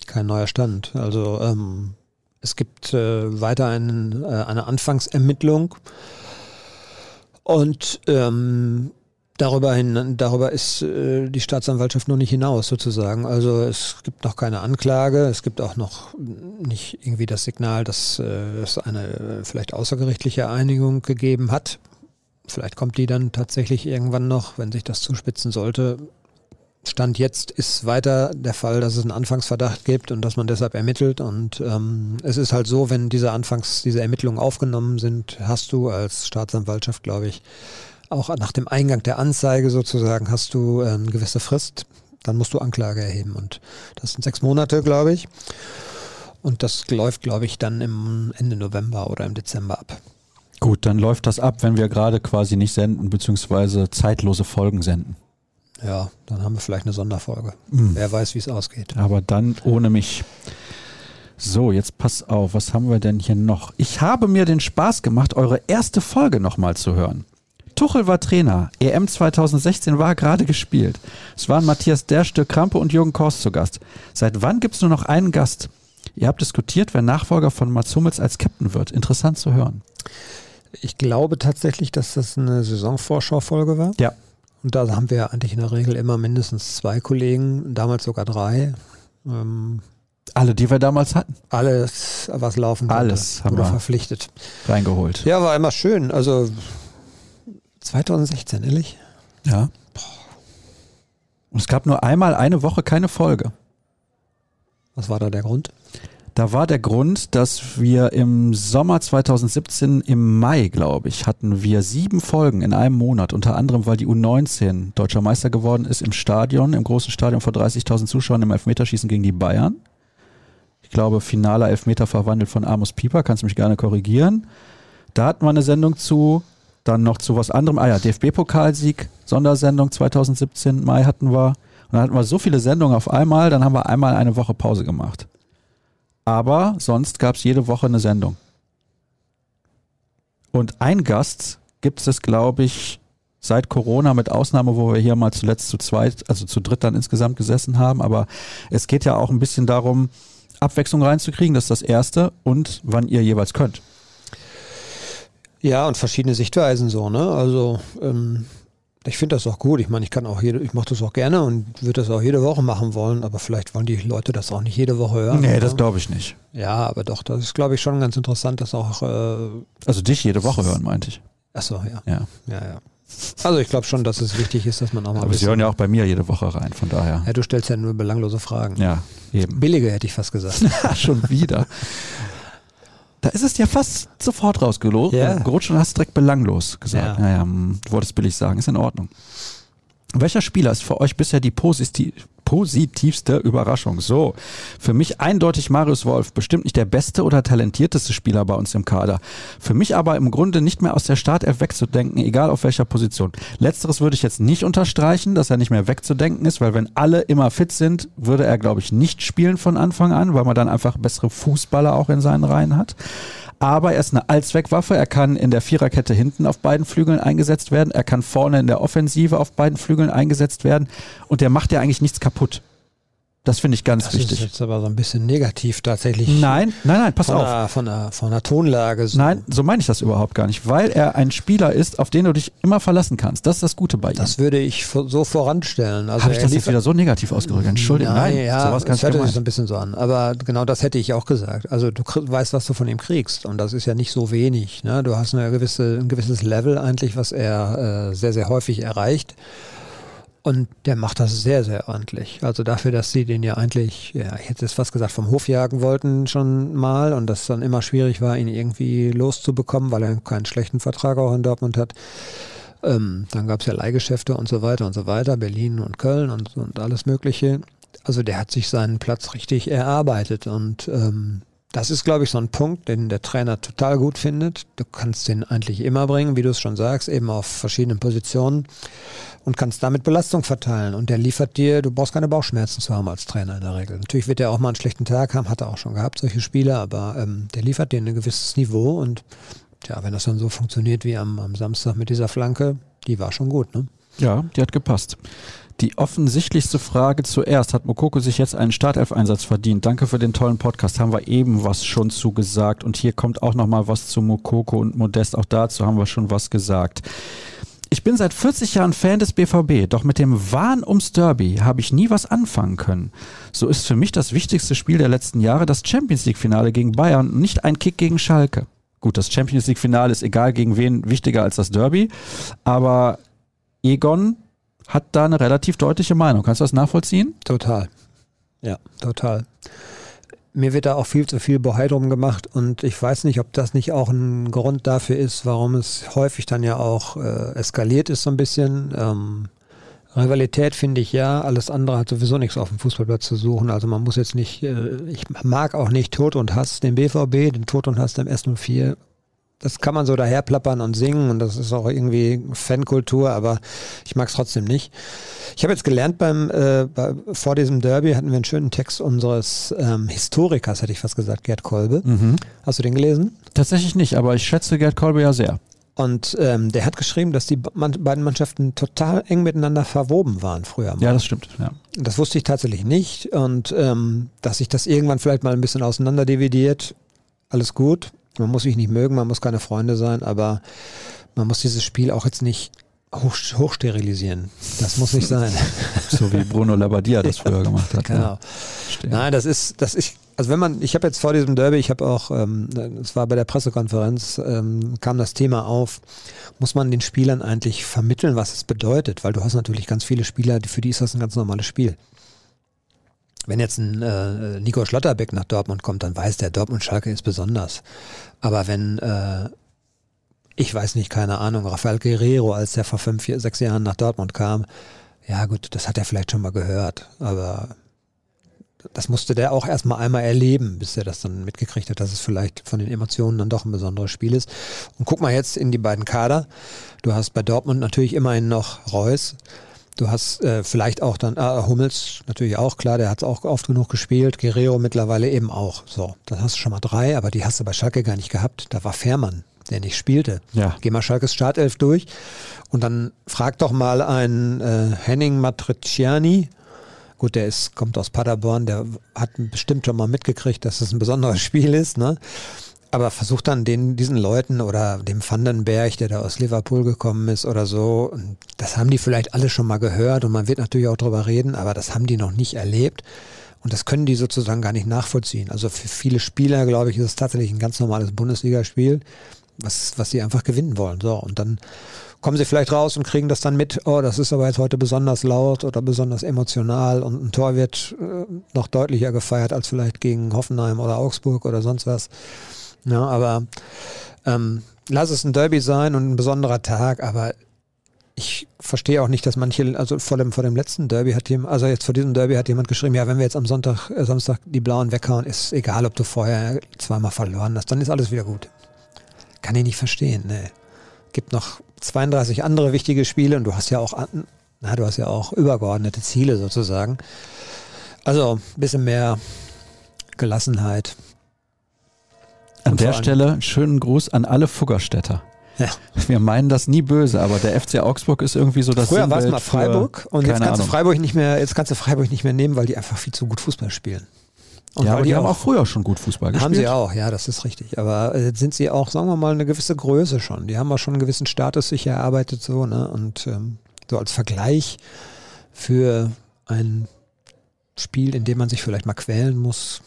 Kein neuer Stand. Also ähm, es gibt äh, weiter einen, äh, eine Anfangsermittlung und ähm, darüber, hin, darüber ist äh, die Staatsanwaltschaft noch nicht hinaus sozusagen. Also es gibt noch keine Anklage, es gibt auch noch nicht irgendwie das Signal, dass äh, es eine vielleicht außergerichtliche Einigung gegeben hat. Vielleicht kommt die dann tatsächlich irgendwann noch, wenn sich das zuspitzen sollte. Stand jetzt ist weiter der Fall, dass es einen Anfangsverdacht gibt und dass man deshalb ermittelt. Und ähm, es ist halt so, wenn diese Anfangs, diese Ermittlungen aufgenommen sind, hast du als Staatsanwaltschaft, glaube ich, auch nach dem Eingang der Anzeige sozusagen, hast du äh, eine gewisse Frist. Dann musst du Anklage erheben. Und das sind sechs Monate, glaube ich. Und das läuft, glaube ich, dann im Ende November oder im Dezember ab. Gut, dann läuft das ab, wenn wir gerade quasi nicht senden, beziehungsweise zeitlose Folgen senden. Ja, dann haben wir vielleicht eine Sonderfolge. Mhm. Wer weiß, wie es ausgeht. Aber dann ohne mich. So, jetzt pass auf, was haben wir denn hier noch? Ich habe mir den Spaß gemacht, eure erste Folge nochmal zu hören. Tuchel war Trainer. EM 2016 war gerade gespielt. Es waren Matthias Dirk Krampe und Jürgen Kors zu Gast. Seit wann gibt es nur noch einen Gast? Ihr habt diskutiert, wer Nachfolger von Mats Hummels als Captain wird. Interessant zu hören. Ich glaube tatsächlich, dass das eine Saisonvorschau-Folge war. Ja. Und da haben wir eigentlich in der Regel immer mindestens zwei Kollegen, damals sogar drei. Ähm, alle, die wir damals hatten? Alles, was laufen konnte, Alles haben wir verpflichtet. Reingeholt. Ja, war immer schön. Also 2016, ehrlich? Ja. Und es gab nur einmal eine Woche keine Folge. Was war da der Grund? Da war der Grund, dass wir im Sommer 2017, im Mai, glaube ich, hatten wir sieben Folgen in einem Monat. Unter anderem, weil die U19 deutscher Meister geworden ist im Stadion, im großen Stadion vor 30.000 Zuschauern im Elfmeterschießen gegen die Bayern. Ich glaube, finaler Elfmeter verwandelt von Amos Pieper, kannst du mich gerne korrigieren. Da hatten wir eine Sendung zu, dann noch zu was anderem. Ah ja, DFB-Pokalsieg, Sondersendung 2017, Mai hatten wir. Und dann hatten wir so viele Sendungen auf einmal, dann haben wir einmal eine Woche Pause gemacht. Aber sonst gab es jede Woche eine Sendung. Und ein Gast gibt es, glaube ich, seit Corona, mit Ausnahme, wo wir hier mal zuletzt zu zweit, also zu dritt dann insgesamt gesessen haben. Aber es geht ja auch ein bisschen darum, Abwechslung reinzukriegen, das ist das Erste, und wann ihr jeweils könnt. Ja, und verschiedene Sichtweisen so, ne? Also ähm, ich finde das auch gut. Ich meine, ich kann auch jede, ich mache das auch gerne und würde das auch jede Woche machen wollen, aber vielleicht wollen die Leute das auch nicht jede Woche hören. Nee, das glaube ich nicht. Ja, aber doch, das ist, glaube ich, schon ganz interessant, dass auch. Äh, also dich jede Woche hören, meinte ich. Achso, ja. Ja. Ja, ja. Also ich glaube schon, dass es wichtig ist, dass man auch mal. Aber sie hören ja auch bei mir jede Woche rein, von daher. Ja, du stellst ja nur belanglose Fragen. Ja, eben. Billige hätte ich fast gesagt. Schon wieder. Da ist es dir fast sofort rausgerutscht Ja. gerutscht und hast direkt belanglos gesagt. Ja. Naja, hm, du wolltest billig sagen, ist in Ordnung. Welcher Spieler ist für euch bisher die posi positivste Überraschung? So, für mich eindeutig Marius Wolf, bestimmt nicht der beste oder talentierteste Spieler bei uns im Kader. Für mich aber im Grunde nicht mehr aus der Startelf wegzudenken, egal auf welcher Position. Letzteres würde ich jetzt nicht unterstreichen, dass er nicht mehr wegzudenken ist, weil wenn alle immer fit sind, würde er, glaube ich, nicht spielen von Anfang an, weil man dann einfach bessere Fußballer auch in seinen Reihen hat. Aber er ist eine Allzweckwaffe. Er kann in der Viererkette hinten auf beiden Flügeln eingesetzt werden. Er kann vorne in der Offensive auf beiden Flügeln eingesetzt werden. Und der macht ja eigentlich nichts kaputt. Das finde ich ganz Das ist wichtig. jetzt aber so ein bisschen negativ tatsächlich. Nein, nein, nein, pass von auf. Der, von, der, von der Tonlage. So. Nein, so meine ich das überhaupt gar nicht, weil er ein Spieler ist, auf den du dich immer verlassen kannst. Das ist das Gute bei ihm. Das würde ich so voranstellen. Also Habe ich das jetzt wieder so negativ ausgedrückt? Entschuldigung, nein, ja, sowas das ganz hört sich so ein bisschen so an. Aber genau das hätte ich auch gesagt. Also du weißt, was du von ihm kriegst. Und das ist ja nicht so wenig. Ne? Du hast eine gewisse, ein gewisses Level eigentlich, was er äh, sehr, sehr häufig erreicht. Und der macht das sehr, sehr ordentlich. Also dafür, dass sie den ja eigentlich, ja, ich hätte es fast gesagt, vom Hof jagen wollten schon mal und das dann immer schwierig war, ihn irgendwie loszubekommen, weil er keinen schlechten Vertrag auch in Dortmund hat. Ähm, dann gab es ja Leihgeschäfte und so weiter und so weiter, Berlin und Köln und, und alles Mögliche. Also der hat sich seinen Platz richtig erarbeitet und ähm, das ist, glaube ich, so ein Punkt, den der Trainer total gut findet. Du kannst den eigentlich immer bringen, wie du es schon sagst, eben auf verschiedenen Positionen und kannst damit Belastung verteilen. Und der liefert dir, du brauchst keine Bauchschmerzen zu haben als Trainer in der Regel. Natürlich wird er auch mal einen schlechten Tag haben, hat er auch schon gehabt, solche Spiele, aber ähm, der liefert dir ein gewisses Niveau und tja, wenn das dann so funktioniert wie am, am Samstag mit dieser Flanke, die war schon gut, ne? Ja, die hat gepasst. Die offensichtlichste Frage zuerst. Hat Mokoko sich jetzt einen Startelf-Einsatz verdient? Danke für den tollen Podcast. Haben wir eben was schon zugesagt. Und hier kommt auch nochmal was zu Mokoko und Modest. Auch dazu haben wir schon was gesagt. Ich bin seit 40 Jahren Fan des BVB, doch mit dem Wahn ums Derby habe ich nie was anfangen können. So ist für mich das wichtigste Spiel der letzten Jahre das Champions League-Finale gegen Bayern und nicht ein Kick gegen Schalke. Gut, das Champions League-Finale ist egal gegen wen wichtiger als das Derby, aber Egon hat da eine relativ deutliche Meinung. Kannst du das nachvollziehen? Total. Ja, total. Mir wird da auch viel zu viel Bohai drum gemacht und ich weiß nicht, ob das nicht auch ein Grund dafür ist, warum es häufig dann ja auch äh, eskaliert ist so ein bisschen. Ähm, Rivalität finde ich ja, alles andere hat sowieso nichts auf dem Fußballplatz zu suchen. Also man muss jetzt nicht, äh, ich mag auch nicht Tod und Hass den BVB, den Tod und Hass dem S04. Das kann man so daherplappern und singen und das ist auch irgendwie Fankultur, aber ich mag es trotzdem nicht. Ich habe jetzt gelernt beim äh, bei, vor diesem Derby hatten wir einen schönen Text unseres ähm, Historikers, hätte ich fast gesagt, Gerd Kolbe. Hast du den gelesen? Tatsächlich nicht, aber ich schätze Gerd Kolbe ja sehr. Und ähm, der hat geschrieben, dass die beiden Mannschaften total eng miteinander verwoben waren früher. Mal. Ja, das stimmt. Ja. Das wusste ich tatsächlich nicht. Und ähm, dass sich das irgendwann vielleicht mal ein bisschen auseinander dividiert, alles gut. Man muss sich nicht mögen, man muss keine Freunde sein, aber man muss dieses Spiel auch jetzt nicht hoch, hochsterilisieren. Das muss nicht sein. So wie Bruno Labbadia das früher gemacht hat. genau. Ja. Verstehe. Nein, das ist, das ist, also wenn man, ich habe jetzt vor diesem Derby, ich habe auch, ähm, es war bei der Pressekonferenz, ähm, kam das Thema auf, muss man den Spielern eigentlich vermitteln, was es bedeutet, weil du hast natürlich ganz viele Spieler, für die ist das ein ganz normales Spiel. Wenn jetzt ein äh, Nico Schlotterbeck nach Dortmund kommt, dann weiß der Dortmund-Schalke ist besonders. Aber wenn, äh, ich weiß nicht, keine Ahnung, Rafael Guerrero, als der vor fünf, vier, sechs Jahren nach Dortmund kam, ja gut, das hat er vielleicht schon mal gehört, aber das musste der auch erstmal einmal erleben, bis er das dann mitgekriegt hat, dass es vielleicht von den Emotionen dann doch ein besonderes Spiel ist. Und guck mal jetzt in die beiden Kader. Du hast bei Dortmund natürlich immerhin noch Reus. Du hast äh, vielleicht auch dann, äh, Hummels natürlich auch, klar, der hat es auch oft genug gespielt, Guerrero mittlerweile eben auch. So, dann hast du schon mal drei, aber die hast du bei Schalke gar nicht gehabt. Da war Fährmann, der nicht spielte. Ja. Geh mal Schalkes Startelf durch und dann frag doch mal einen äh, Henning Matriciani. Gut, der ist, kommt aus Paderborn, der hat bestimmt schon mal mitgekriegt, dass es ein besonderes Spiel ist, ne? Aber versuch dann den, diesen Leuten oder dem Vandenberg, der da aus Liverpool gekommen ist oder so, das haben die vielleicht alle schon mal gehört und man wird natürlich auch drüber reden, aber das haben die noch nicht erlebt. Und das können die sozusagen gar nicht nachvollziehen. Also für viele Spieler, glaube ich, ist es tatsächlich ein ganz normales Bundesligaspiel, was, was sie einfach gewinnen wollen. So, und dann kommen sie vielleicht raus und kriegen das dann mit, oh, das ist aber jetzt heute besonders laut oder besonders emotional und ein Tor wird äh, noch deutlicher gefeiert als vielleicht gegen Hoffenheim oder Augsburg oder sonst was. Ja, aber ähm, lass es ein Derby sein und ein besonderer Tag, aber ich verstehe auch nicht, dass manche, also vor dem, vor dem letzten Derby hat jemand, also jetzt vor diesem Derby hat jemand geschrieben, ja, wenn wir jetzt am Sonntag, äh, Samstag die Blauen weghauen, ist egal, ob du vorher zweimal verloren hast, dann ist alles wieder gut. Kann ich nicht verstehen, ne. Gibt noch 32 andere wichtige Spiele und du hast ja auch, na, du hast ja auch übergeordnete Ziele sozusagen. Also ein bisschen mehr Gelassenheit. An der Stelle schönen Gruß an alle Fuggerstädter. Ja. Wir meinen das nie böse, aber der FC Augsburg ist irgendwie so das Früher war es mal Freiburg und jetzt kannst du Freiburg nicht mehr, jetzt kannst du Freiburg nicht mehr nehmen, weil die einfach viel zu gut Fußball spielen. Und ja, aber die, die haben auch früher schon gut Fußball gespielt. Haben sie auch, ja, das ist richtig. Aber jetzt sind sie auch, sagen wir mal, eine gewisse Größe schon. Die haben auch schon einen gewissen Status sich erarbeitet, so, ne? Und ähm, so als Vergleich für ein Spiel, in dem man sich vielleicht mal quälen muss,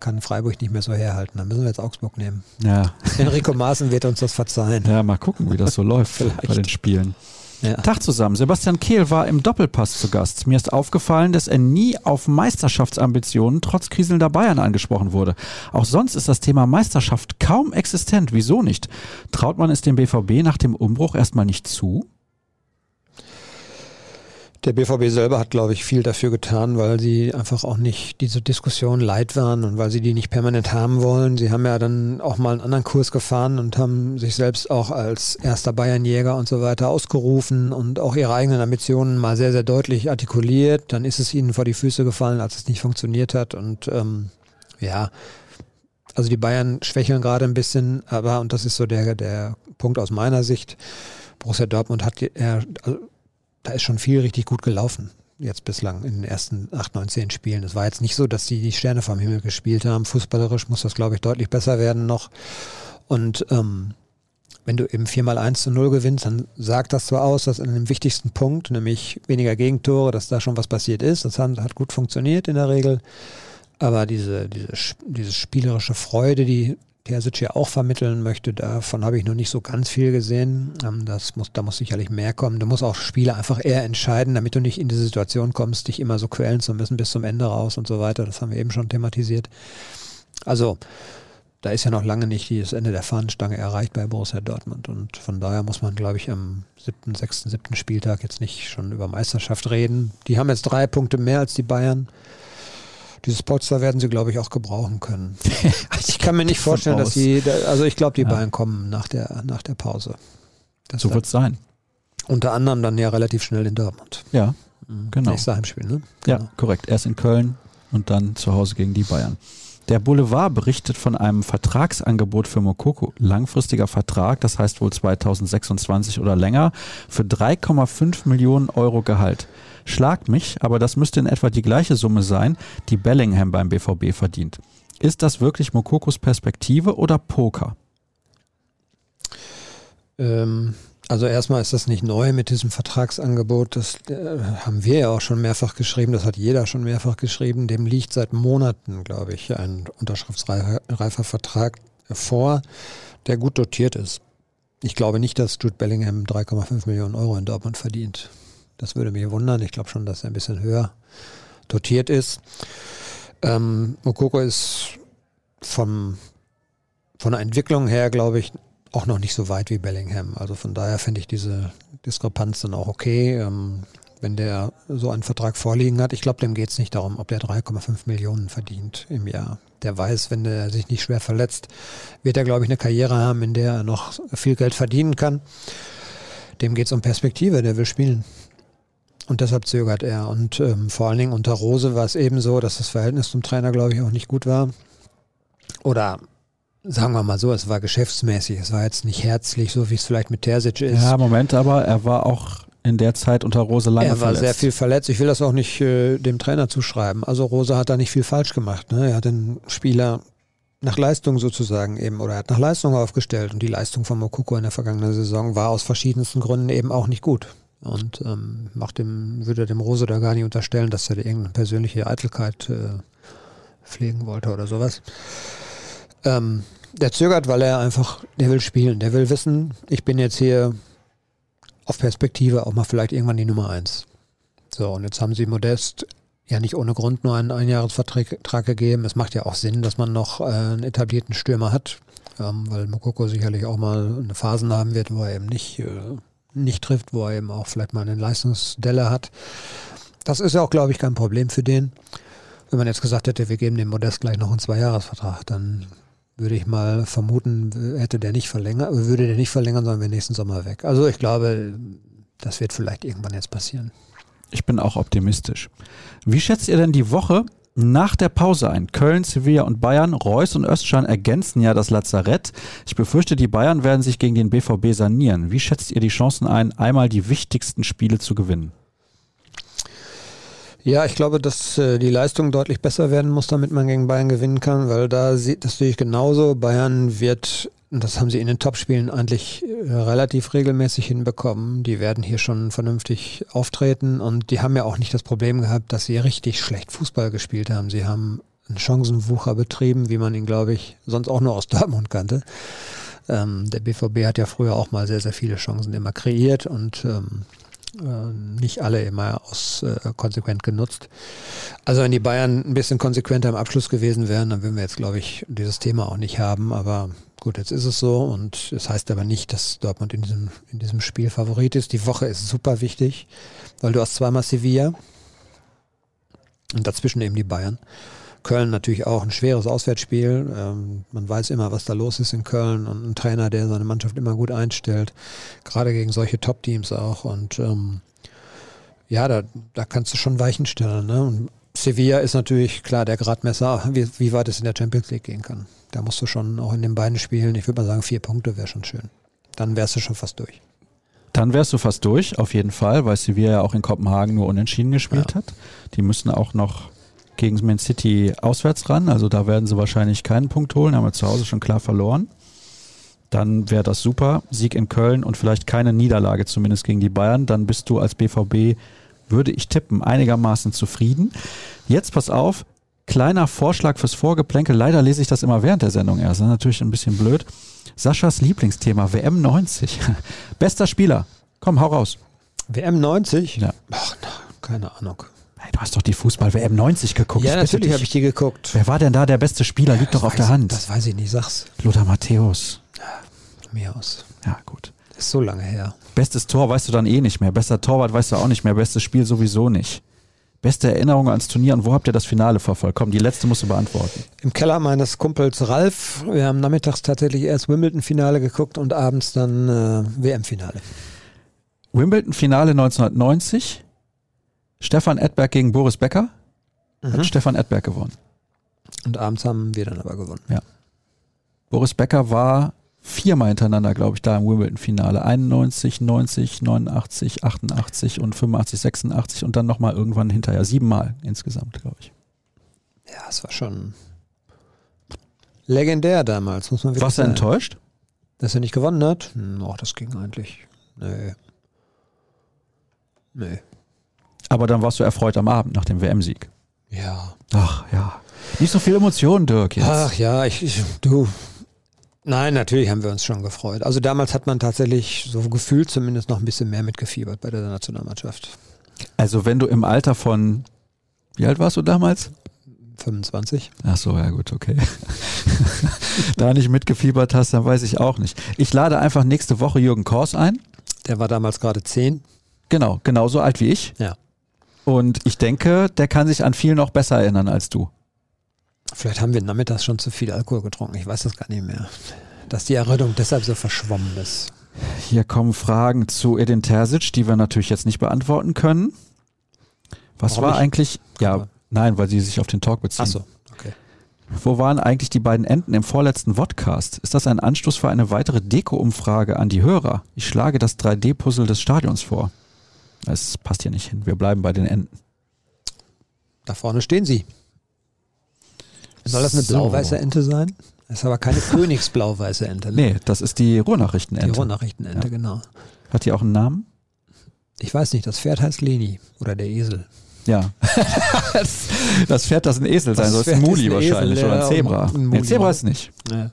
kann Freiburg nicht mehr so herhalten. Dann müssen wir jetzt Augsburg nehmen. Ja. Enrico Maaßen wird uns das verzeihen. Ja, mal gucken, wie das so läuft bei den Spielen. Ja. Tag zusammen. Sebastian Kehl war im Doppelpass zu Gast. Mir ist aufgefallen, dass er nie auf Meisterschaftsambitionen trotz kriselnder Bayern angesprochen wurde. Auch sonst ist das Thema Meisterschaft kaum existent. Wieso nicht? Traut man es dem BVB nach dem Umbruch erstmal nicht zu? Der BVB selber hat, glaube ich, viel dafür getan, weil sie einfach auch nicht diese Diskussion leid waren und weil sie die nicht permanent haben wollen. Sie haben ja dann auch mal einen anderen Kurs gefahren und haben sich selbst auch als erster Bayernjäger und so weiter ausgerufen und auch ihre eigenen Ambitionen mal sehr, sehr deutlich artikuliert. Dann ist es ihnen vor die Füße gefallen, als es nicht funktioniert hat. Und ähm, ja, also die Bayern schwächeln gerade ein bisschen, aber, und das ist so der, der Punkt aus meiner Sicht, Borussia Dortmund hat er, also da ist schon viel richtig gut gelaufen. Jetzt bislang in den ersten 8, 9, 10 Spielen. Es war jetzt nicht so, dass die die Sterne vom Himmel gespielt haben. Fußballerisch muss das, glaube ich, deutlich besser werden noch. Und ähm, wenn du eben 4 mal 1 zu 0 gewinnst, dann sagt das zwar aus, dass in dem wichtigsten Punkt, nämlich weniger Gegentore, dass da schon was passiert ist. Das hat, hat gut funktioniert in der Regel. Aber diese, diese, diese spielerische Freude, die Terzic ja auch vermitteln möchte. Davon habe ich noch nicht so ganz viel gesehen. Ähm, das muss, da muss sicherlich mehr kommen. Du musst auch Spiele einfach eher entscheiden, damit du nicht in die Situation kommst, dich immer so quälen zu müssen bis zum Ende raus und so weiter. Das haben wir eben schon thematisiert. Also, da ist ja noch lange nicht das Ende der Fahnenstange erreicht bei Borussia Dortmund. Und von daher muss man, glaube ich, am siebten, sechsten, siebten Spieltag jetzt nicht schon über Meisterschaft reden. Die haben jetzt drei Punkte mehr als die Bayern. Dieses Polster werden sie, glaube ich, auch gebrauchen können. ich kann mir nicht vorstellen, dass sie, also ich glaube, die ja. beiden kommen nach der, nach der Pause. Das so wird es sein. Unter anderem dann ja relativ schnell in Dortmund. Ja, mhm. genau. Nächster Heimspiel, ne? Genau. Ja, korrekt. Erst in Köln und dann zu Hause gegen die Bayern. Der Boulevard berichtet von einem Vertragsangebot für Mokoko. Langfristiger Vertrag, das heißt wohl 2026 oder länger, für 3,5 Millionen Euro Gehalt. Schlagt mich, aber das müsste in etwa die gleiche Summe sein, die Bellingham beim BVB verdient. Ist das wirklich Mokokos Perspektive oder Poker? Ähm, also erstmal ist das nicht neu mit diesem Vertragsangebot. Das äh, haben wir ja auch schon mehrfach geschrieben. Das hat jeder schon mehrfach geschrieben. Dem liegt seit Monaten, glaube ich, ein unterschriftsreifer Vertrag vor, der gut dotiert ist. Ich glaube nicht, dass Jude Bellingham 3,5 Millionen Euro in Dortmund verdient. Das würde mich wundern. Ich glaube schon, dass er ein bisschen höher dotiert ist. Ähm, Mokoko ist vom, von der Entwicklung her, glaube ich, auch noch nicht so weit wie Bellingham. Also von daher finde ich diese Diskrepanz dann auch okay. Ähm, wenn der so einen Vertrag vorliegen hat, ich glaube, dem geht es nicht darum, ob der 3,5 Millionen verdient im Jahr. Der weiß, wenn er sich nicht schwer verletzt, wird er, glaube ich, eine Karriere haben, in der er noch viel Geld verdienen kann. Dem geht es um Perspektive, der will spielen. Und deshalb zögert er. Und ähm, vor allen Dingen unter Rose war es eben so, dass das Verhältnis zum Trainer, glaube ich, auch nicht gut war. Oder sagen wir mal so, es war geschäftsmäßig. Es war jetzt nicht herzlich, so wie es vielleicht mit Terzic ist. Ja, Moment, aber er war auch in der Zeit unter Rose lange verletzt. Er war verletzt. sehr viel verletzt. Ich will das auch nicht äh, dem Trainer zuschreiben. Also Rose hat da nicht viel falsch gemacht. Ne? Er hat den Spieler nach Leistung sozusagen eben, oder er hat nach Leistung aufgestellt. Und die Leistung von Mokoko in der vergangenen Saison war aus verschiedensten Gründen eben auch nicht gut. Und ähm, macht dem, würde dem Rose da gar nicht unterstellen, dass er irgendeine persönliche Eitelkeit äh, pflegen wollte oder sowas. Ähm, der zögert, weil er einfach, der will spielen, der will wissen, ich bin jetzt hier auf Perspektive auch mal vielleicht irgendwann die Nummer eins. So, und jetzt haben sie Modest ja nicht ohne Grund nur einen Einjahresvertrag gegeben. Es macht ja auch Sinn, dass man noch äh, einen etablierten Stürmer hat, ähm, weil Mokoko sicherlich auch mal eine Phasen haben wird, wo er eben nicht äh, nicht trifft, wo er eben auch vielleicht mal eine Leistungsdelle hat. Das ist ja auch, glaube ich, kein Problem für den. Wenn man jetzt gesagt hätte, wir geben dem Modest gleich noch einen Zweijahresvertrag, dann würde ich mal vermuten, hätte der nicht verlängert, würde der nicht verlängern, sondern wir nächsten Sommer weg. Also ich glaube, das wird vielleicht irgendwann jetzt passieren. Ich bin auch optimistisch. Wie schätzt ihr denn die Woche nach der Pause ein. Köln, Sevilla und Bayern, Reus und Östschan ergänzen ja das Lazarett. Ich befürchte, die Bayern werden sich gegen den BVB sanieren. Wie schätzt ihr die Chancen ein, einmal die wichtigsten Spiele zu gewinnen? Ja, ich glaube, dass äh, die Leistung deutlich besser werden muss, damit man gegen Bayern gewinnen kann, weil da sieht das natürlich genauso. Bayern wird und das haben sie in den Topspielen eigentlich äh, relativ regelmäßig hinbekommen. Die werden hier schon vernünftig auftreten und die haben ja auch nicht das Problem gehabt, dass sie richtig schlecht Fußball gespielt haben. Sie haben einen Chancenwucher betrieben, wie man ihn, glaube ich, sonst auch nur aus Dortmund kannte. Ähm, der BVB hat ja früher auch mal sehr, sehr viele Chancen immer kreiert und ähm, äh, nicht alle immer aus äh, konsequent genutzt. Also wenn die Bayern ein bisschen konsequenter im Abschluss gewesen wären, dann würden wir jetzt, glaube ich, dieses Thema auch nicht haben. Aber Gut, jetzt ist es so und es das heißt aber nicht, dass Dortmund in diesem, in diesem Spiel Favorit ist. Die Woche ist super wichtig, weil du hast zweimal Sevilla und dazwischen eben die Bayern. Köln natürlich auch ein schweres Auswärtsspiel. Ähm, man weiß immer, was da los ist in Köln und ein Trainer, der seine Mannschaft immer gut einstellt, gerade gegen solche Top-Teams auch. Und ähm, ja, da, da kannst du schon Weichen stellen. Ne? Und Sevilla ist natürlich klar der Gradmesser, wie, wie weit es in der Champions League gehen kann. Da musst du schon auch in den beiden Spielen, ich würde mal sagen, vier Punkte wäre schon schön. Dann wärst du schon fast durch. Dann wärst du fast durch, auf jeden Fall, weil Sevilla ja auch in Kopenhagen nur unentschieden gespielt ja. hat. Die müssen auch noch gegen Man City auswärts ran, also da werden sie wahrscheinlich keinen Punkt holen, haben wir zu Hause schon klar verloren. Dann wäre das super. Sieg in Köln und vielleicht keine Niederlage zumindest gegen die Bayern. Dann bist du als BVB würde ich tippen, einigermaßen zufrieden. Jetzt pass auf, kleiner Vorschlag fürs Vorgeplänkel. Leider lese ich das immer während der Sendung erst. Das ist natürlich ein bisschen blöd. Saschas Lieblingsthema, WM 90. Bester Spieler. Komm, hau raus. WM 90? Ja. Ach, keine Ahnung. Hey, du hast doch die Fußball-WM 90 geguckt. Ja, natürlich habe ich die geguckt. Wer war denn da der beste Spieler? Liegt ja, doch auf der Hand. Das weiß ich nicht, sag's. Lothar Matthäus. Ja, mir aus. Ja, gut. Ist so lange her. Bestes Tor weißt du dann eh nicht mehr. Bester Torwart weißt du auch nicht mehr. Bestes Spiel sowieso nicht. Beste Erinnerung ans Turnier und wo habt ihr das Finale verfolgt? Komm, die letzte musst du beantworten. Im Keller meines Kumpels Ralf. Wir haben nachmittags tatsächlich erst Wimbledon-Finale geguckt und abends dann äh, WM-Finale. Wimbledon-Finale 1990. Stefan Edberg gegen Boris Becker. Mhm. Hat Stefan Edberg gewonnen. Und abends haben wir dann aber gewonnen. Ja. Boris Becker war viermal hintereinander, glaube ich, da im Wimbledon-Finale. 91, 90, 89, 88 und 85, 86 und dann nochmal irgendwann hinterher. Siebenmal insgesamt, glaube ich. Ja, es war schon legendär damals, muss man wirklich Warst du enttäuscht? Dass er nicht gewonnen hat? Hm, ach, das ging eigentlich. Nee. Nee. Aber dann warst du erfreut am Abend nach dem WM-Sieg. Ja. Ach ja. Nicht so viel Emotionen, Dirk. Jetzt. Ach ja, ich, ich du, Nein, natürlich haben wir uns schon gefreut. Also damals hat man tatsächlich so gefühlt zumindest noch ein bisschen mehr mitgefiebert bei der Nationalmannschaft. Also wenn du im Alter von, wie alt warst du damals? 25. Ach so, ja gut, okay. da nicht mitgefiebert hast, dann weiß ich auch nicht. Ich lade einfach nächste Woche Jürgen Kors ein. Der war damals gerade 10. Genau, genauso alt wie ich. Ja. Und ich denke, der kann sich an viel noch besser erinnern als du. Vielleicht haben wir nachmittags schon zu viel Alkohol getrunken. Ich weiß das gar nicht mehr. Dass die Erinnerung deshalb so verschwommen ist. Hier kommen Fragen zu Edin Terzic, die wir natürlich jetzt nicht beantworten können. Was Warum war nicht? eigentlich, ja, nein, weil sie sich auf den Talk beziehen. Achso, okay. Wo waren eigentlich die beiden Enden im vorletzten Vodcast? Ist das ein Anstoß für eine weitere Deko-Umfrage an die Hörer? Ich schlage das 3D-Puzzle des Stadions vor. Es passt hier nicht hin. Wir bleiben bei den Enden. Da vorne stehen sie. Soll das eine So. blau-weiße Ente sein? Das ist aber keine königsblau-weiße Ente. Ne? Nee, das ist die Die Ruhrnachrichtenente. Rohrnachrichtenente, genau. Hat die auch einen Namen? Ich weiß nicht, das Pferd heißt Leni oder der Esel. Ja. das, das Pferd, das ein Esel sein soll, ist ein Muli ein Esel, wahrscheinlich oder ja, ein Zebra. ein Nee. Zebra ist nicht. Ja.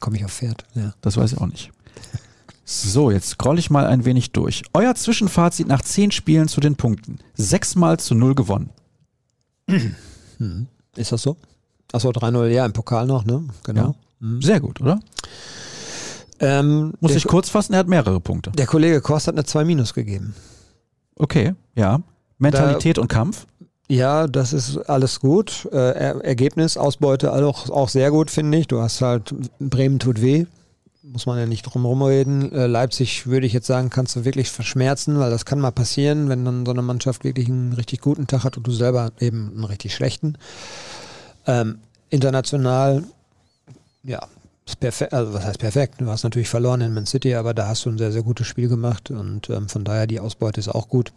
Komme ich auf Pferd, ja. Das weiß ich auch nicht. So, jetzt scroll ich mal ein wenig durch. Euer Zwischenfazit nach zehn Spielen zu den Punkten. Sechsmal zu null gewonnen. Hm. Ist das so? Achso, 3-0, ja, im Pokal noch, ne? Genau. Hm. Sehr gut, oder? Ähm, Muss ich kurz fassen, er hat mehrere Punkte. der Kollege Kost hat eine 2 Minus gegeben. Okay, ja. Mentalität und Kampf. Ja, das ist alles gut. Äh, Er- Ergebnis, Ausbeute auch, auch sehr gut, finde ich. Du hast halt, Bremen tut weh. Muss man ja nicht drum rumreden. Äh, Leipzig würde ich jetzt sagen, kannst du wirklich verschmerzen, weil das kann mal passieren, wenn dann so eine Mannschaft wirklich einen richtig guten Tag hat und du selber eben einen richtig schlechten. Ähm, international, ja, ist perfekt, also was heißt perfekt? Du hast natürlich verloren in Man City, aber da hast du ein sehr, sehr gutes Spiel gemacht und ähm, von daher die Ausbeute ist auch gut.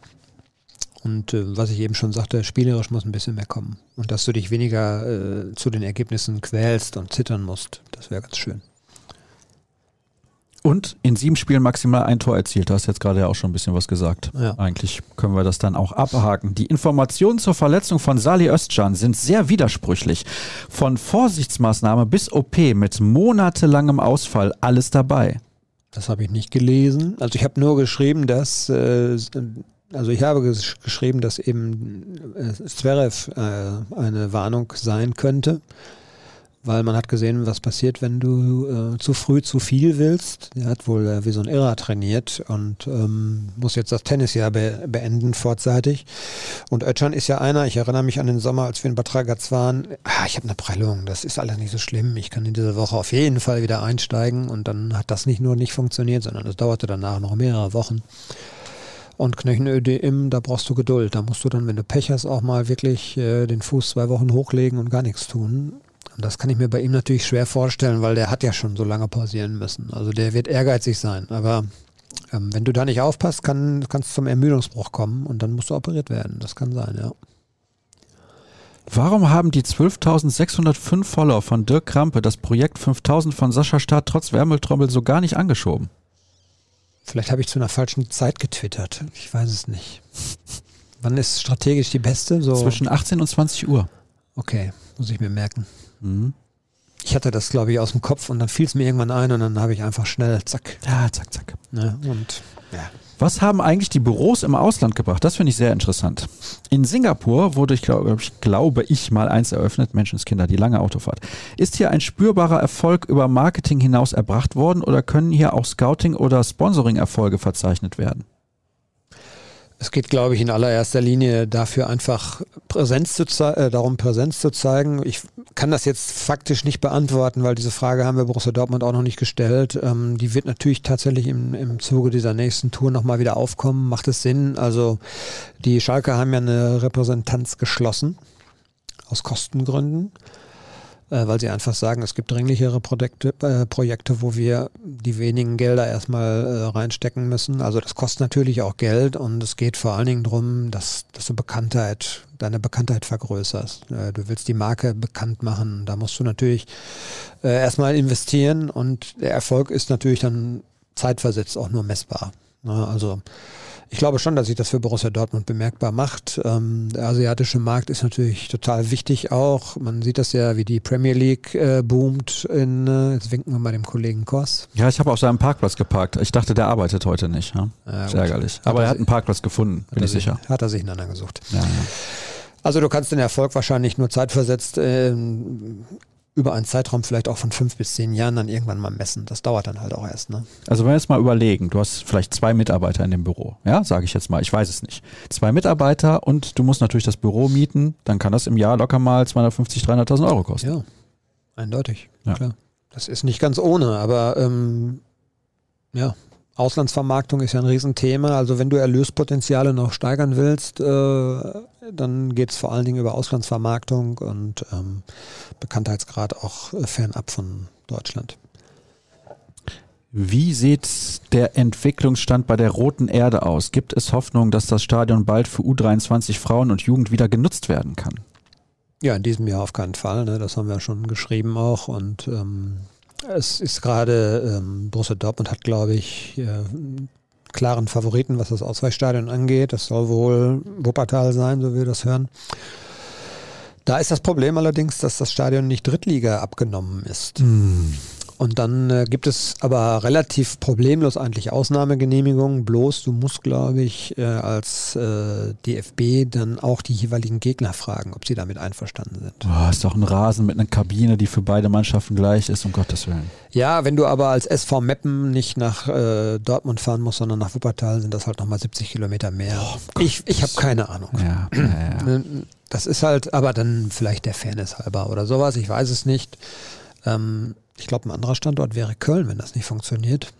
Und äh, was ich eben schon sagte, spielerisch muss ein bisschen mehr kommen. Und dass du dich weniger äh, zu den Ergebnissen quälst und zittern musst, das wäre ganz schön. Und in sieben Spielen maximal ein Tor erzielt. Du hast jetzt gerade ja auch schon ein bisschen was gesagt. Ja. Eigentlich können wir das dann auch abhaken. Die Informationen zur Verletzung von Sali Özcan sind sehr widersprüchlich. Von Vorsichtsmaßnahme bis OP mit monatelangem Ausfall alles dabei. Das habe ich nicht gelesen. Also ich habe nur geschrieben, dass äh, also ich habe ges geschrieben, dass eben äh, Zverev äh, eine Warnung sein könnte, weil man hat gesehen, was passiert, wenn du äh, zu früh zu viel willst. Er hat wohl äh, wie so ein Irrer trainiert und ähm, muss jetzt das Tennisjahr be beenden vorzeitig. Und Özcan ist ja einer, ich erinnere mich an den Sommer, als wir in Bad Ragaz waren, ah, ich habe eine Prellung, das ist alles nicht so schlimm, ich kann in dieser Woche auf jeden Fall wieder einsteigen und dann hat das nicht nur nicht funktioniert, sondern es dauerte danach noch mehrere Wochen. Und Knöchenödem, da brauchst du Geduld. Da musst du dann, wenn du Pech hast, auch mal wirklich äh, den Fuß zwei Wochen hochlegen und gar nichts tun. Und das kann ich mir bei ihm natürlich schwer vorstellen, weil der hat ja schon so lange pausieren müssen. Also der wird ehrgeizig sein. Aber ähm, wenn du da nicht aufpasst, kann es zum Ermüdungsbruch kommen und dann musst du operiert werden. Das kann sein, ja. Warum haben die 12.605 Follower von Dirk Krampe das Projekt 5000 von Sascha Staat trotz Wärmeltrommel so gar nicht angeschoben? Vielleicht habe ich zu einer falschen Zeit getwittert. Ich weiß es nicht. Wann ist strategisch die beste? So, Zwischen 18 und 20 Uhr. okay, muss ich mir merken. Mhm. Ich hatte das, glaube ich, aus dem Kopf und dann fiel es mir irgendwann ein und dann habe ich einfach schnell, zack. Ja, zack, zack. Ne? Und Was haben eigentlich die Büros im Ausland gebracht? Das finde ich sehr interessant. In Singapur wurde, ich glaube, ich glaube ich, mal eins eröffnet, Menschenskinder, die lange Autofahrt. Ist hier ein spürbarer Erfolg über Marketing hinaus erbracht worden oder können hier auch Scouting- oder Sponsoring-Erfolge verzeichnet werden? Es geht, glaube ich, in allererster Linie dafür einfach Präsenz zu äh, darum, Präsenz zu zeigen. Ich kann das jetzt faktisch nicht beantworten, weil diese Frage haben wir Borussia Dortmund auch noch nicht gestellt. Ähm, die wird natürlich tatsächlich im, im Zuge dieser nächsten Tour nochmal wieder aufkommen. Macht es Sinn? Also die Schalke haben ja eine Repräsentanz geschlossen aus Kostengründen. Äh, weil sie einfach sagen, es gibt dringlichere Projekte, äh, Projekte wo wir die wenigen Gelder erstmal äh, reinstecken müssen. Also das kostet natürlich auch Geld und es geht vor allen Dingen darum, dass, dass du Bekanntheit, deine Bekanntheit vergrößerst. Äh, du willst die Marke bekannt machen. Da musst du natürlich äh, erstmal investieren und der Erfolg ist natürlich dann zeitversetzt auch nur messbar. Ja, also ich glaube schon, dass sich das für Borussia Dortmund bemerkbar macht. Ähm, der asiatische Markt ist natürlich total wichtig auch. Man sieht das ja, wie die Premier League äh, boomt. In, äh, jetzt winken wir mal dem Kollegen Koss. Ja, ich habe auf seinem Parkplatz geparkt. Ich dachte, der arbeitet heute nicht. Ja? Ja, ärgerlich. Aber er hat einen Parkplatz gefunden, bin ich sich, sicher. Hat er sich einander gesucht. Ja, ja. Also du kannst den Erfolg wahrscheinlich nur zeitversetzt ähm, über einen Zeitraum vielleicht auch von fünf bis zehn Jahren dann irgendwann mal messen. Das dauert dann halt auch erst. Ne? Also wenn wir jetzt mal überlegen, du hast vielleicht zwei Mitarbeiter in dem Büro, ja, sage ich jetzt mal, ich weiß es nicht. Zwei Mitarbeiter und du musst natürlich das Büro mieten, dann kann das im Jahr locker mal 250, 300.000 Euro kosten. Ja, eindeutig. Ja. Klar. Das ist nicht ganz ohne, aber ähm, ja, Auslandsvermarktung ist ja ein Riesenthema. Also wenn du Erlöspotenziale noch steigern willst, äh, dann geht es vor allen Dingen über Auslandsvermarktung und ähm, Bekanntheitsgrad auch fernab von Deutschland. Wie sieht der Entwicklungsstand bei der Roten Erde aus? Gibt es Hoffnung, dass das Stadion bald für U23 Frauen und Jugend wieder genutzt werden kann? Ja, in diesem Jahr auf keinen Fall. Ne? Das haben wir schon geschrieben auch. Und ähm, es ist gerade, ähm, Borussia Dortmund hat, glaube ich, äh, klaren Favoriten, was das Ausweichstadion angeht. Das soll wohl Wuppertal sein, so wie wir das hören. Da ist das Problem allerdings, dass das Stadion nicht Drittliga abgenommen ist. Mm. Und dann äh, gibt es aber relativ problemlos eigentlich Ausnahmegenehmigungen. Bloß du musst, glaube ich, äh, als äh, DFB dann auch die jeweiligen Gegner fragen, ob sie damit einverstanden sind. Oh, ist doch ein Rasen mit einer Kabine, die für beide Mannschaften gleich ist, um Gottes Willen. Ja, wenn du aber als SV Meppen nicht nach äh, Dortmund fahren musst, sondern nach Wuppertal, sind das halt nochmal 70 Kilometer mehr. Oh, ich ich habe keine Ahnung. Ja, ja, ja. Ne, das ist halt, aber dann vielleicht der Fairness halber oder sowas, ich weiß es nicht. Ähm, ich glaube, ein anderer Standort wäre Köln, wenn das nicht funktioniert.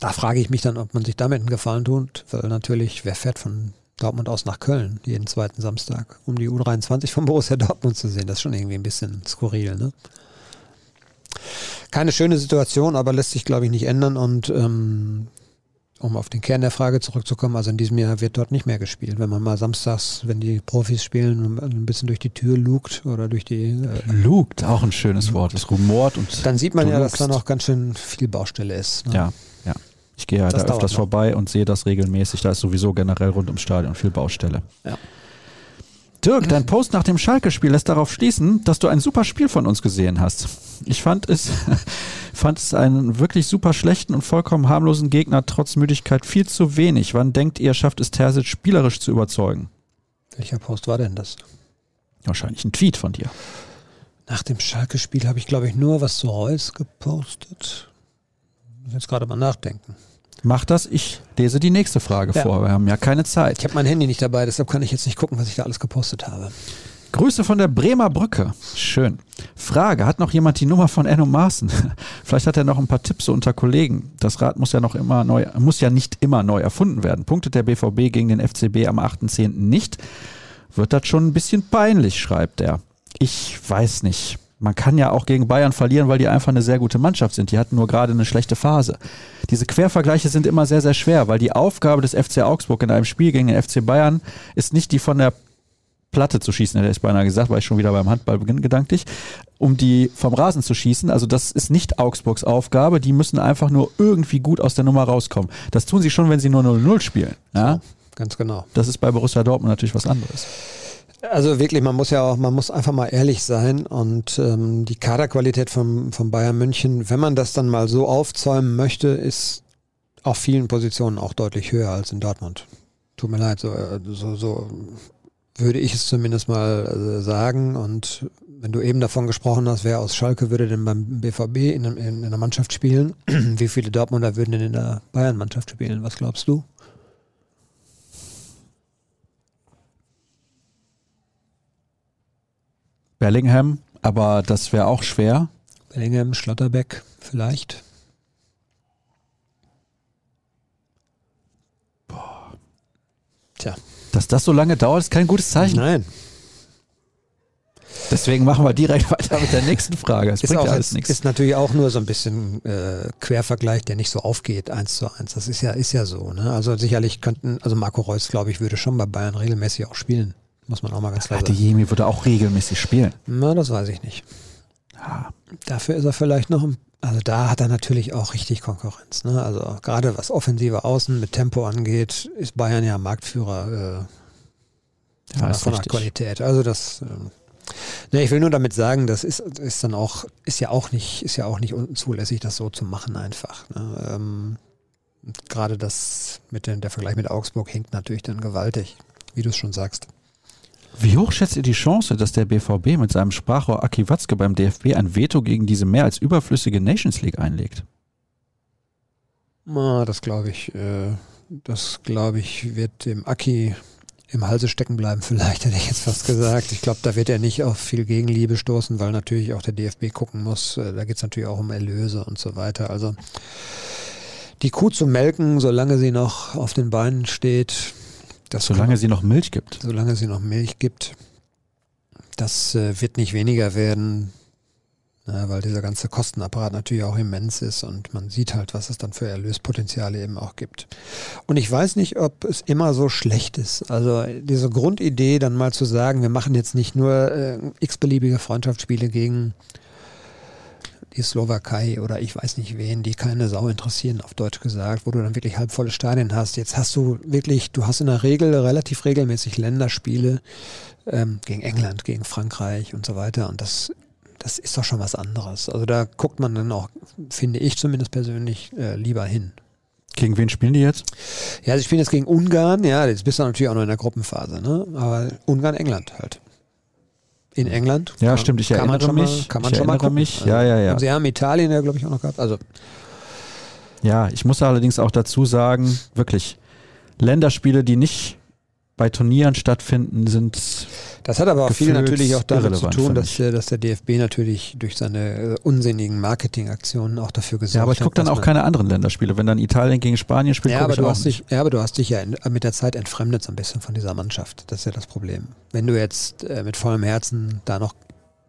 Da frage ich mich dann, ob man sich damit einen Gefallen tut, weil natürlich, wer fährt von Dortmund aus nach Köln jeden zweiten Samstag, um die U23 von Borussia Dortmund zu sehen? Das ist schon irgendwie ein bisschen skurril, ne? Keine schöne Situation, aber lässt sich, glaube ich, nicht ändern und ähm, um auf den Kern der Frage zurückzukommen, also in diesem Jahr wird dort nicht mehr gespielt. Wenn man mal samstags, wenn die Profis spielen, ein bisschen durch die Tür lugt oder durch die. Äh, lugt, auch ein schönes Wort. Es rumort und. Dann sieht man ja, lugst. dass da noch ganz schön viel Baustelle ist. Ne? Ja, ja. Ich gehe ja da öfters noch. vorbei und sehe das regelmäßig. Da ist sowieso generell rund ums Stadion viel Baustelle. Ja. Dirk, dein Post nach dem Schalke-Spiel lässt darauf schließen, dass du ein super Spiel von uns gesehen hast. Ich fand es, fand es einen wirklich super schlechten und vollkommen harmlosen Gegner trotz Müdigkeit viel zu wenig. Wann denkt ihr, schafft es Terzic spielerisch zu überzeugen? Welcher Post war denn das? Wahrscheinlich ein Tweet von dir. Nach dem Schalke-Spiel habe ich, glaube ich, nur was zu Reus gepostet. Ich muss jetzt gerade mal nachdenken. Mach das, ich lese die nächste Frage ja. vor. Wir haben ja keine Zeit. Ich habe mein Handy nicht dabei, deshalb kann ich jetzt nicht gucken, was ich da alles gepostet habe. Grüße von der Bremer Brücke. Schön. Frage: Hat noch jemand die Nummer von Enno Maaßen? Vielleicht hat er noch ein paar Tipps unter Kollegen. Das Rad muss ja noch immer neu, muss ja nicht immer neu erfunden werden. Punktet der BVB gegen den FCB am 8.10. nicht? Wird das schon ein bisschen peinlich, schreibt er. Ich weiß nicht man kann ja auch gegen Bayern verlieren, weil die einfach eine sehr gute Mannschaft sind. Die hatten nur gerade eine schlechte Phase. Diese Quervergleiche sind immer sehr, sehr schwer, weil die Aufgabe des FC Augsburg in einem Spiel gegen den FC Bayern ist nicht die von der Platte zu schießen, hätte ich beinahe gesagt, weil ich schon wieder beim Handball beginne gedanklich, um die vom Rasen zu schießen. Also das ist nicht Augsburgs Aufgabe. Die müssen einfach nur irgendwie gut aus der Nummer rauskommen. Das tun sie schon, wenn sie nur 0-0 spielen. Ja? So, ganz genau. Das ist bei Borussia Dortmund natürlich was anderes. Also wirklich, man muss ja auch, man muss einfach mal ehrlich sein und ähm, die Kaderqualität von, von Bayern München, wenn man das dann mal so aufzäumen möchte, ist auf vielen Positionen auch deutlich höher als in Dortmund. Tut mir leid, so, äh, so, so würde ich es zumindest mal äh, sagen. Und wenn du eben davon gesprochen hast, wer aus Schalke würde denn beim BVB in, in, in der Mannschaft spielen, wie viele Dortmunder würden denn in der Bayern-Mannschaft spielen? Was glaubst du? Bellingham, aber das wäre auch schwer. Bellingham, Schlotterbeck vielleicht. Boah. Tja. Dass das so lange dauert, ist kein gutes Zeichen. Nein. Deswegen machen wir direkt weiter mit der nächsten Frage. Das ist bringt auch, ja alles nichts. Ist natürlich auch nur so ein bisschen äh, Quervergleich, der nicht so aufgeht, eins zu eins. Das ist ja, ist ja so. Ne? Also sicherlich könnten, also Marco Reus, glaube ich, würde schon bei Bayern regelmäßig auch spielen. Muss man auch mal ganz klar sagen. Adeyemi würde auch regelmäßig spielen. Na, das weiß ich nicht. Ja. Dafür ist er vielleicht noch, also da hat er natürlich auch richtig Konkurrenz. Ne? Also gerade was offensive Außen mit Tempo angeht, ist Bayern ja Marktführer äh, ja, von der Qualität. Also das, äh, ne, ich will nur damit sagen, das ist, ist dann auch, ist ja auch nicht, ist ja auch nicht zulässig, das so zu machen einfach. Ne? Ähm, gerade das mit den, der Vergleich mit Augsburg hinkt natürlich dann gewaltig, wie du es schon sagst. Wie hoch schätzt ihr die Chance, dass der BVB mit seinem Sprachrohr Aki Watzke beim DFB ein Veto gegen diese mehr als überflüssige Nations League einlegt? Das glaube ich, äh, das glaube ich, wird dem Aki im Halse stecken bleiben, vielleicht hätte ich jetzt fast gesagt. Ich glaube, da wird er nicht auf viel Gegenliebe stoßen, weil natürlich auch der DFB gucken muss. Äh, da geht es natürlich auch um Erlöse und so weiter. Also die Kuh zu melken, solange sie noch auf den Beinen steht. Das solange sie noch Milch gibt. Solange sie noch Milch gibt. Das äh, wird nicht weniger werden, na, weil dieser ganze Kostenapparat natürlich auch immens ist und man sieht halt, was es dann für Erlöspotenziale eben auch gibt. Und ich weiß nicht, ob es immer so schlecht ist. Also diese Grundidee, dann mal zu sagen, wir machen jetzt nicht nur äh, x-beliebige Freundschaftsspiele gegen die Slowakei oder ich weiß nicht wen, die keine Sau interessieren, auf Deutsch gesagt, wo du dann wirklich halbvolle Stadien hast. Jetzt hast du wirklich, du hast in der Regel relativ regelmäßig Länderspiele ähm, gegen England, gegen Frankreich und so weiter. Und das, das ist doch schon was anderes. Also da guckt man dann auch, finde ich zumindest persönlich, äh, lieber hin. Gegen wen spielen die jetzt? Ja, sie spielen jetzt gegen Ungarn, ja, jetzt bist du natürlich auch noch in der Gruppenphase, ne? Aber Ungarn, England halt in England. Ja, kann, stimmt, ich erinnere mich. Mal, kann man schon mal gucken. mich. Ja, ja, ja. Sie haben Italien ja, glaube ich, auch noch gehabt. Also. Ja, ich muss allerdings auch dazu sagen, wirklich, Länderspiele, die nicht bei Turnieren stattfinden, sind. Das hat aber auch viel natürlich auch damit zu tun, dass der, dass der DFB natürlich durch seine äh, unsinnigen Marketingaktionen auch dafür gesorgt hat. Ja, aber ich gucke dann auch keine anderen Länderspiele. Wenn dann Italien gegen Spanien spielt, ja, aber du hast dich, ja, aber du hast dich ja mit der Zeit entfremdet so ein bisschen von dieser Mannschaft. Das ist ja das Problem. Wenn du jetzt äh, mit vollem Herzen da noch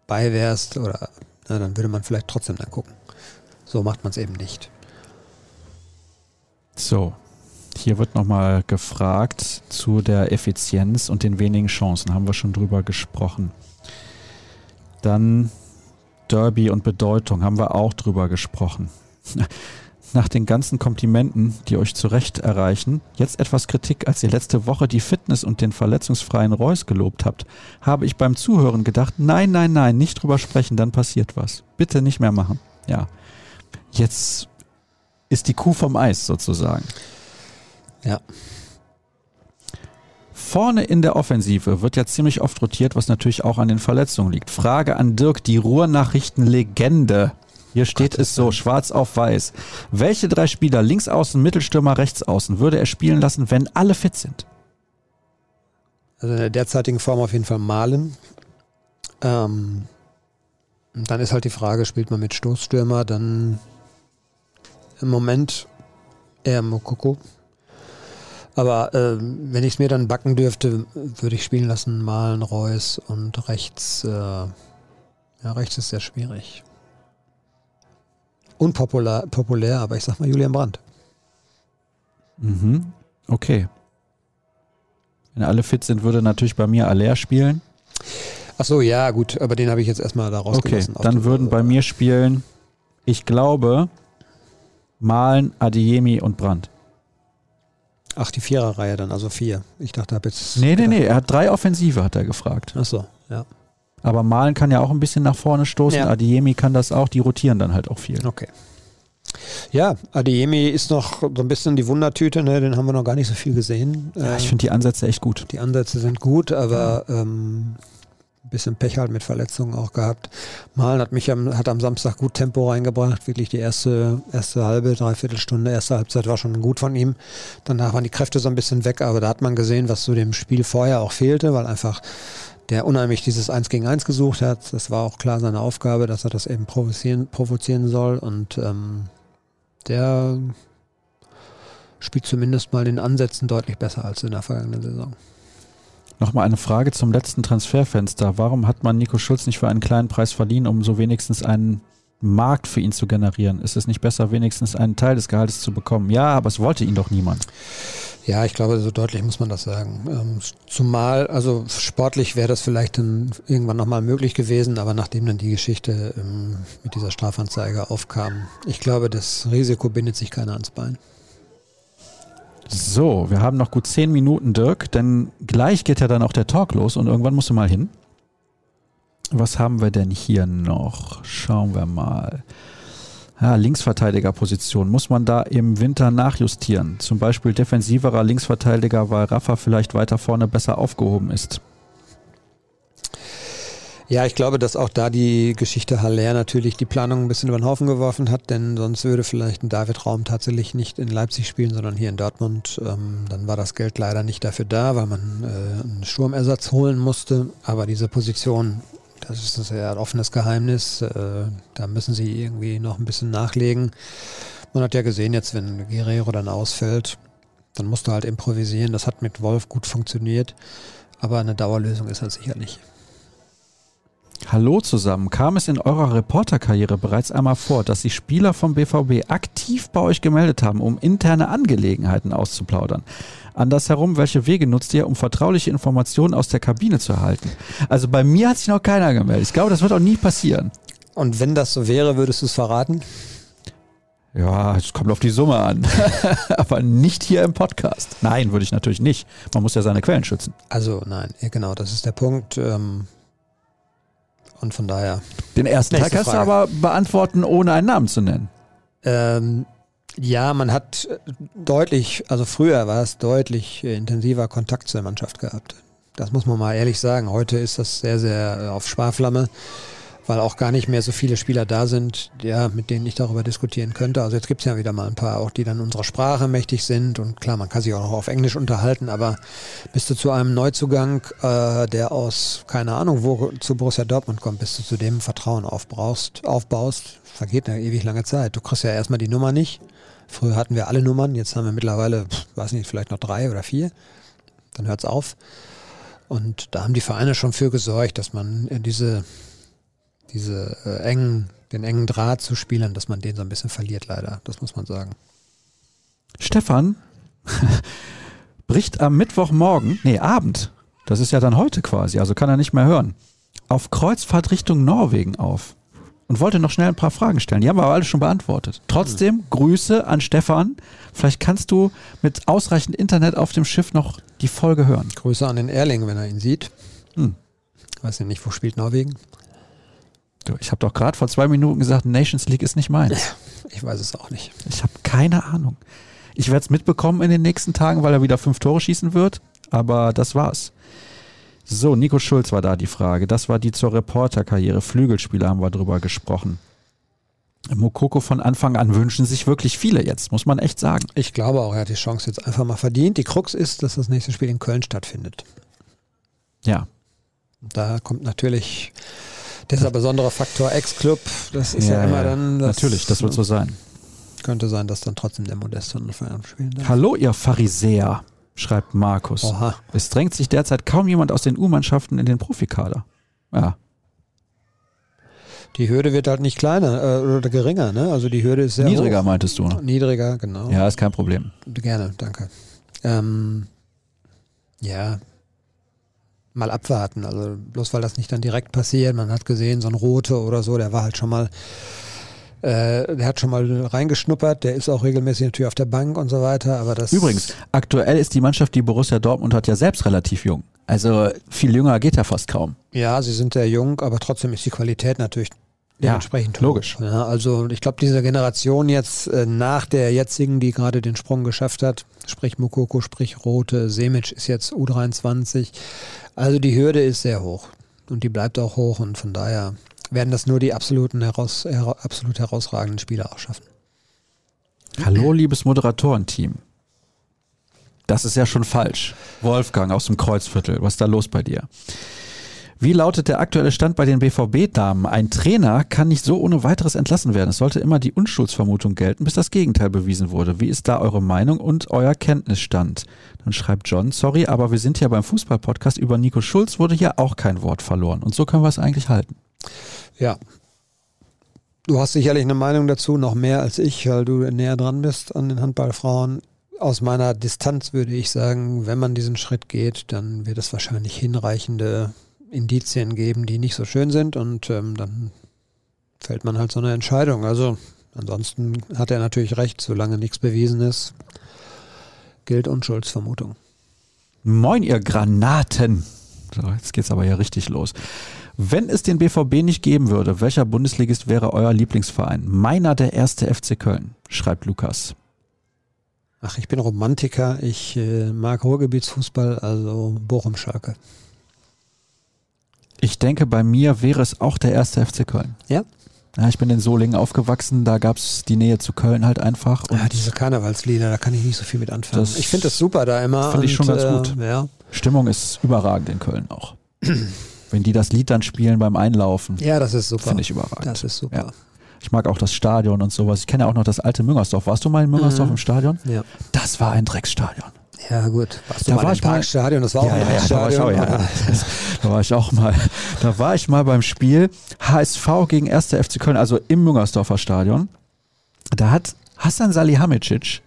bei wärst, oder na, dann würde man vielleicht trotzdem dann gucken. So macht man es eben nicht. So, hier wird nochmal gefragt zu der Effizienz und den wenigen Chancen. Haben wir schon drüber gesprochen. Dann Derby und Bedeutung haben wir auch drüber gesprochen. Nach den ganzen Komplimenten, die euch zu Recht erreichen, jetzt etwas Kritik, als ihr letzte Woche die Fitness und den verletzungsfreien Reus gelobt habt, habe ich beim Zuhören gedacht, nein, nein, nein, nicht drüber sprechen, dann passiert was. Bitte nicht mehr machen. Ja. Jetzt ist die Kuh vom Eis sozusagen. Ja. Vorne in der Offensive wird ja ziemlich oft rotiert, was natürlich auch an den Verletzungen liegt. Frage an Dirk, die Ruhrnachrichten-Legende. Hier steht es so, schwarz auf weiß. Welche drei Spieler, links außen, Mittelstürmer, rechts außen, würde er spielen lassen, wenn alle fit sind? Also in der derzeitigen Form auf jeden Fall Malen. Ähm, dann ist halt die Frage, spielt man mit Stoßstürmer, dann im Moment eher Mokoko. Aber äh, wenn ich es mir dann backen dürfte, würde ich spielen lassen Malen, Reus und rechts. Äh, ja, rechts ist sehr schwierig. Unpopulär, populär, aber ich sag mal Julian Brandt. Mhm. Okay. Wenn alle fit sind, würde natürlich bei mir Aller spielen. Ach so, ja, gut, aber den habe ich jetzt erstmal da rausgelassen. Okay, dann würden bei mir spielen, ich glaube, Malen, Adiemi und Brandt. Ach, die Viererreihe dann, also vier. Ich dachte, habe jetzt. Nee, nee, nee, er hat drei Offensive, hat er gefragt. Ach so, ja. Aber Malen kann ja auch ein bisschen nach vorne stoßen. Ja. Adiemi kann das auch, die rotieren dann halt auch viel. Okay. Ja, Adiemi ist noch so ein bisschen die Wundertüte, ne? den haben wir noch gar nicht so viel gesehen. Ja, ich finde die Ansätze echt gut. Die Ansätze sind gut, aber ähm, ein bisschen Pech halt mit Verletzungen auch gehabt. Malen hat mich am, hat am Samstag gut Tempo reingebracht. Wirklich die erste, erste halbe, dreiviertel Stunde, erste Halbzeit war schon gut von ihm. Danach waren die Kräfte so ein bisschen weg, aber da hat man gesehen, was so dem Spiel vorher auch fehlte, weil einfach der unheimlich dieses Eins gegen Eins gesucht hat. Das war auch klar seine Aufgabe, dass er das eben provozieren, provozieren soll. Und ähm, der spielt zumindest mal in Ansätzen deutlich besser als in der vergangenen Saison. Nochmal eine Frage zum letzten Transferfenster. Warum hat man Nico Schulz nicht für einen kleinen Preis verliehen, um so wenigstens einen Markt für ihn zu generieren? Ist es nicht besser, wenigstens einen Teil des Gehaltes zu bekommen? Ja, aber es wollte ihn doch niemand. Ja, ich glaube, so deutlich muss man das sagen. Ähm, zumal, also sportlich wäre das vielleicht dann irgendwann nochmal möglich gewesen, aber nachdem dann die Geschichte ähm, mit dieser Strafanzeige aufkam, ich glaube, das Risiko bindet sich keiner ans Bein. So, wir haben noch gut zehn Minuten, Dirk, denn gleich geht ja dann auch der Talk los und irgendwann musst du mal hin. Was haben wir denn hier noch? Schauen wir mal. Ja, Linksverteidigerposition. Muss man da im Winter nachjustieren? Zum Beispiel defensiverer Linksverteidiger, weil Rafa vielleicht weiter vorne besser aufgehoben ist. Ja, ich glaube, dass auch da die Geschichte Haller natürlich die Planung ein bisschen über den Haufen geworfen hat, denn sonst würde vielleicht ein David Raum tatsächlich nicht in Leipzig spielen, sondern hier in Dortmund. Ähm, dann war das Geld leider nicht dafür da, weil man äh, einen Sturmersatz holen musste. Aber diese Position, das ist ein sehr offenes Geheimnis. Äh, da müssen sie irgendwie noch ein bisschen nachlegen. Man hat ja gesehen, jetzt, wenn Guerrero dann ausfällt, dann musst du halt improvisieren. Das hat mit Wolf gut funktioniert. Aber eine Dauerlösung ist er sicher nicht. Hallo zusammen. Kam es in eurer Reporterkarriere bereits einmal vor, dass sich Spieler vom BVB aktiv bei euch gemeldet haben, um interne Angelegenheiten auszuplaudern? Andersherum, welche Wege nutzt ihr, um vertrauliche Informationen aus der Kabine zu erhalten? Also bei mir hat sich noch keiner gemeldet. Ich glaube, das wird auch nie passieren. Und wenn das so wäre, würdest du es verraten? Ja, es kommt auf die Summe an. Aber nicht hier im Podcast. Nein, würde ich natürlich nicht. Man muss ja seine Quellen schützen. Also nein, genau, das ist der Punkt. Ähm, und von daher. Den ersten Teil kannst du aber beantworten, ohne einen Namen zu nennen. Ähm, ja, man hat deutlich, also früher war es deutlich intensiver Kontakt zur Mannschaft gehabt. Das muss man mal ehrlich sagen. Heute ist das sehr, sehr auf Sparflamme weil auch gar nicht mehr so viele Spieler da sind, ja, mit denen ich darüber diskutieren könnte. Also jetzt gibt es ja wieder mal ein paar, auch die dann unserer Sprache mächtig sind und klar, man kann sich auch noch auf Englisch unterhalten, aber bist du zu einem Neuzugang, äh, der aus, keine Ahnung, wo zu Borussia Dortmund kommt, bis du zu dem Vertrauen aufbaust, aufbaust, vergeht eine ewig lange Zeit. Du kriegst ja erstmal die Nummer nicht. Früher hatten wir alle Nummern, jetzt haben wir mittlerweile, pff, weiß nicht, vielleicht noch drei oder vier. Dann hört's auf. Und da haben die Vereine schon für gesorgt, dass man diese diese äh, engen, den engen Draht zu Spielern, dass man den so ein bisschen verliert, leider. Das muss man sagen. Stefan bricht am Mittwochmorgen, nee, Abend, das ist ja dann heute quasi, also kann er nicht mehr hören, auf Kreuzfahrt Richtung Norwegen auf und wollte noch schnell ein paar Fragen stellen. Die haben wir aber alle schon beantwortet. Trotzdem Grüße an Stefan. Vielleicht kannst du mit ausreichend Internet auf dem Schiff noch die Folge hören. Grüße an den Erling, wenn er ihn sieht. Hm. Weiß ja nicht, wo spielt Norwegen? Ich habe doch gerade vor zwei Minuten gesagt, Nations League ist nicht meins. Ich weiß es auch nicht. Ich habe keine Ahnung. Ich werde es mitbekommen in den nächsten Tagen, weil er wieder fünf Tore schießen wird. Aber das war's. So, Nico Schulz war da die Frage. Das war die zur Reporterkarriere. Flügelspieler haben wir drüber gesprochen. Mokoko von Anfang an wünschen sich wirklich viele jetzt, muss man echt sagen. Ich glaube auch, er hat die Chance jetzt einfach mal verdient. Die Krux ist, dass das nächste Spiel in Köln stattfindet. Ja. Da kommt natürlich dieser besondere Faktor Ex-Club, das ist ja, ja immer dann. Das natürlich, das wird so sein. Könnte sein, dass dann trotzdem der Modest von spielen darf. Hallo, ihr Pharisäer, schreibt Markus. Oha. Es drängt sich derzeit kaum jemand aus den U-Mannschaften in den Profikader. Ja. Die Hürde wird halt nicht kleiner äh, oder geringer, ne? Also die Hürde ist sehr Niedriger, hoch. meintest du? Ne? Niedriger, genau. Ja, ist kein Problem. Gerne, danke. Ähm, ja, mal abwarten. Also bloß weil das nicht dann direkt passiert. Man hat gesehen, so ein Rote oder so, der war halt schon mal, äh, der hat schon mal reingeschnuppert, der ist auch regelmäßig natürlich auf der Bank und so weiter. Aber das Übrigens, aktuell ist die Mannschaft, die Borussia Dortmund hat, ja selbst relativ jung. Also viel jünger geht ja fast kaum. Ja, sie sind sehr jung, aber trotzdem ist die Qualität natürlich dementsprechend ja, logisch. Ja, also ich glaube, diese Generation jetzt äh, nach der jetzigen, die gerade den Sprung geschafft hat, sprich Mukoko, sprich Rote, Semic ist jetzt U23. Also die Hürde ist sehr hoch und die bleibt auch hoch und von daher werden das nur die absoluten heraus, her, absolut herausragenden Spieler auch schaffen. Hallo, liebes Moderatorenteam. Das ist ja schon falsch. Wolfgang aus dem Kreuzviertel, was ist da los bei dir? Wie lautet der aktuelle Stand bei den BVB-Damen? Ein Trainer kann nicht so ohne weiteres entlassen werden. Es sollte immer die Unschuldsvermutung gelten, bis das Gegenteil bewiesen wurde. Wie ist da eure Meinung und euer Kenntnisstand? Dann schreibt John, sorry, aber wir sind ja beim Fußball-Podcast. Über Nico Schulz wurde hier auch kein Wort verloren. Und so können wir es eigentlich halten. Ja. Du hast sicherlich eine Meinung dazu, noch mehr als ich, weil du näher dran bist an den Handballfrauen. Aus meiner Distanz würde ich sagen, wenn man diesen Schritt geht, dann wird es wahrscheinlich hinreichende Indizien geben, die nicht so schön sind und ähm, dann fällt man halt so eine Entscheidung. Also ansonsten hat er natürlich recht, solange nichts bewiesen ist, gilt Unschuldsvermutung. Moin, ihr Granaten! So, jetzt geht's aber ja richtig los. Wenn es den BVB nicht geben würde, welcher Bundesligist wäre euer Lieblingsverein? Meiner der erste FC Köln, schreibt Lukas. Ach, ich bin Romantiker. Ich äh, mag Ruhrgebietsfußball, also Bochum-Schalke. Ich denke, bei mir wäre es auch der erste FC Köln. Ja? Ja, ich bin in Solingen aufgewachsen, da gab es die Nähe zu Köln halt einfach. ja, diese Karnevalslieder, da kann ich nicht so viel mit anfangen. ich finde das super da immer. Finde ich schon ganz äh, gut. Ja. Stimmung ist überragend in Köln auch. Wenn die das Lied dann spielen beim Einlaufen. Ja, das ist super. Finde ich überragend. Das ist super. Ja. Ich mag auch das Stadion und sowas. Ich kenne ja auch noch das alte Müngersdorf. Warst du mal in Müngersdorf Mhm. im Stadion? Ja. Das war ein Drecksstadion. Ja, gut. Warst Da war ich mal- Parkstadion? Das war auch ein da war ich auch, Stadion. ja. Da war ich auch mal. Da war ich mal beim Spiel HSV gegen 1. FC Köln, also im Müngersdorfer Stadion. Da hat Hassan Salihamidzic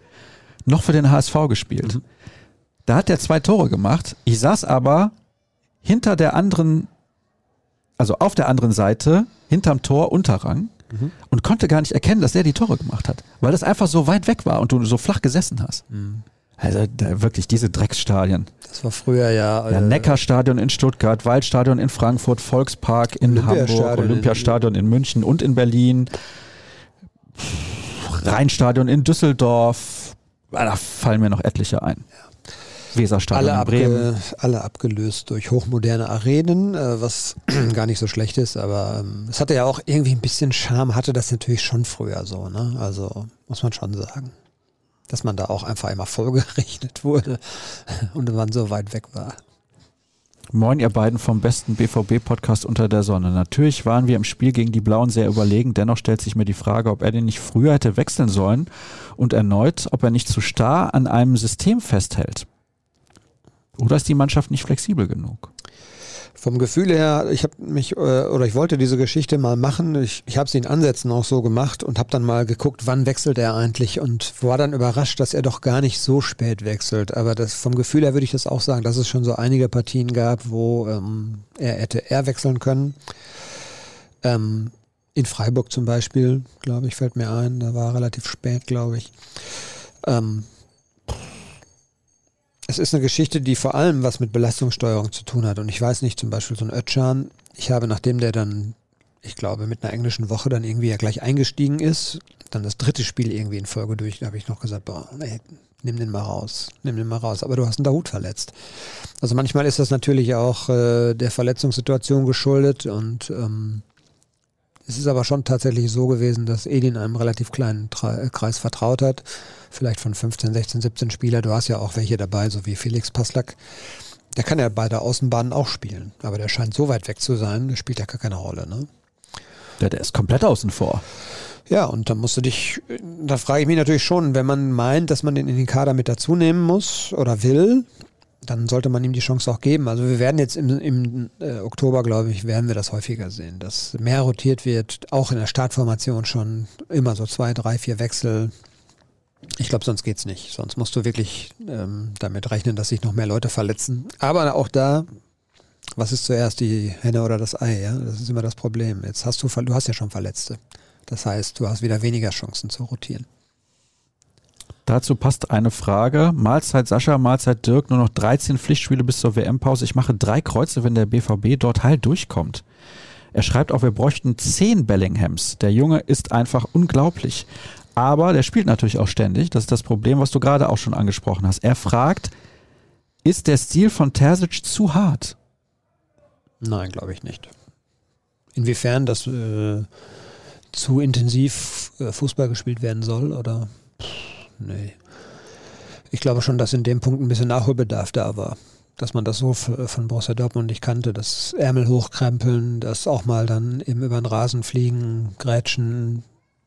noch für den HSV gespielt. Mhm. Da hat er zwei Tore gemacht. Ich saß aber hinter der anderen, also auf der anderen Seite, hinterm Tor Unterrang Mhm. und konnte gar nicht erkennen, dass der die Tore gemacht hat, weil das einfach so weit weg war und du so flach gesessen hast. Mhm. Also da, wirklich diese Drecksstadien. Das war früher ja. Ja, äh, Neckarstadion in Stuttgart, Waldstadion in Frankfurt, Volkspark in Hamburg, Olympiastadion in München und in Berlin, Rheinstadion in Düsseldorf. Ah, Da fallen mir noch etliche ein. Weserstadion alle, in Bremen. abge, alle abgelöst durch hochmoderne Arenen, äh, was gar nicht so schlecht ist, aber ähm, es hatte ja auch irgendwie ein bisschen Charme, hatte das natürlich schon früher so, ne? Also muss man schon sagen. Dass man da auch einfach immer vollgerechnet wurde und man so weit weg war. Moin, ihr beiden vom besten BVB-Podcast unter der Sonne. Natürlich waren wir im Spiel gegen die Blauen sehr überlegen. Dennoch stellt sich mir die Frage, ob er den nicht früher hätte wechseln sollen und erneut, ob er nicht zu starr an einem System festhält. Oder ist die Mannschaft nicht flexibel genug? Vom Gefühl her, ich habe mich äh, oder ich wollte diese Geschichte mal machen. Ich, ich habe sie in Ansätzen auch so gemacht und habe dann mal geguckt, wann wechselt er eigentlich und war dann überrascht, dass er doch gar nicht so spät wechselt. Aber das vom Gefühl her würde ich das auch sagen, dass es schon so einige Partien gab, wo ähm, er hätte er wechseln können. Ähm, in Freiburg zum Beispiel, glaube ich, fällt mir ein. Da war relativ spät, glaube ich. Ähm, es ist eine Geschichte, die vor allem was mit Belastungssteuerung zu tun hat. Und ich weiß nicht, zum Beispiel so ein Ötchan, ich habe, nachdem der dann, ich glaube, mit einer englischen Woche dann irgendwie ja gleich eingestiegen ist, dann das dritte Spiel irgendwie in Folge durch, da habe ich noch gesagt, boah, ey, nimm den mal raus, nimm den mal raus. Aber du hast einen Dahut verletzt. Also manchmal ist das natürlich auch äh, der Verletzungssituation geschuldet und ähm, es ist aber schon tatsächlich so gewesen, dass Edin einem relativ kleinen Tra äh, Kreis vertraut hat. Vielleicht von 15, 16, 17 Spieler. Du hast ja auch welche dabei, so wie Felix Passlack. Der kann ja bei der Außenbahn auch spielen. Aber der scheint so weit weg zu sein, der spielt ja gar keine Rolle. Ne? Der, der ist komplett außen vor. Ja, und da musst du dich, da frage ich mich natürlich schon, wenn man meint, dass man den in den Kader mit dazu nehmen muss oder will, dann sollte man ihm die Chance auch geben. Also wir werden jetzt im, im äh, Oktober, glaube ich, werden wir das häufiger sehen, dass mehr rotiert wird, auch in der Startformation schon immer so zwei, drei, vier Wechsel. Ich glaube, sonst geht's nicht. Sonst musst du wirklich ähm, damit rechnen, dass sich noch mehr Leute verletzen. Aber auch da, was ist zuerst, die Henne oder das Ei? Ja? Das ist immer das Problem. Jetzt hast du, du hast ja schon Verletzte. Das heißt, du hast wieder weniger Chancen zu rotieren. Dazu passt eine Frage. Mahlzeit Sascha, Mahlzeit Dirk, nur noch 13 Pflichtspiele bis zur WM-Pause. Ich mache drei Kreuze, wenn der BVB dort heil durchkommt. Er schreibt auch, wir bräuchten 10 Bellinghams. Der Junge ist einfach unglaublich. Aber der spielt natürlich auch ständig. Das ist das Problem, was du gerade auch schon angesprochen hast. Er fragt, ist der Stil von Terzic zu hart? Nein, glaube ich nicht. Inwiefern das äh, zu intensiv äh, Fußball gespielt werden soll oder Pff, nee. Ich glaube schon, dass in dem Punkt ein bisschen Nachholbedarf da war. Dass man das so von Borussia Dortmund nicht kannte. Das Ärmel hochkrempeln, das auch mal dann eben über den Rasen fliegen, grätschen.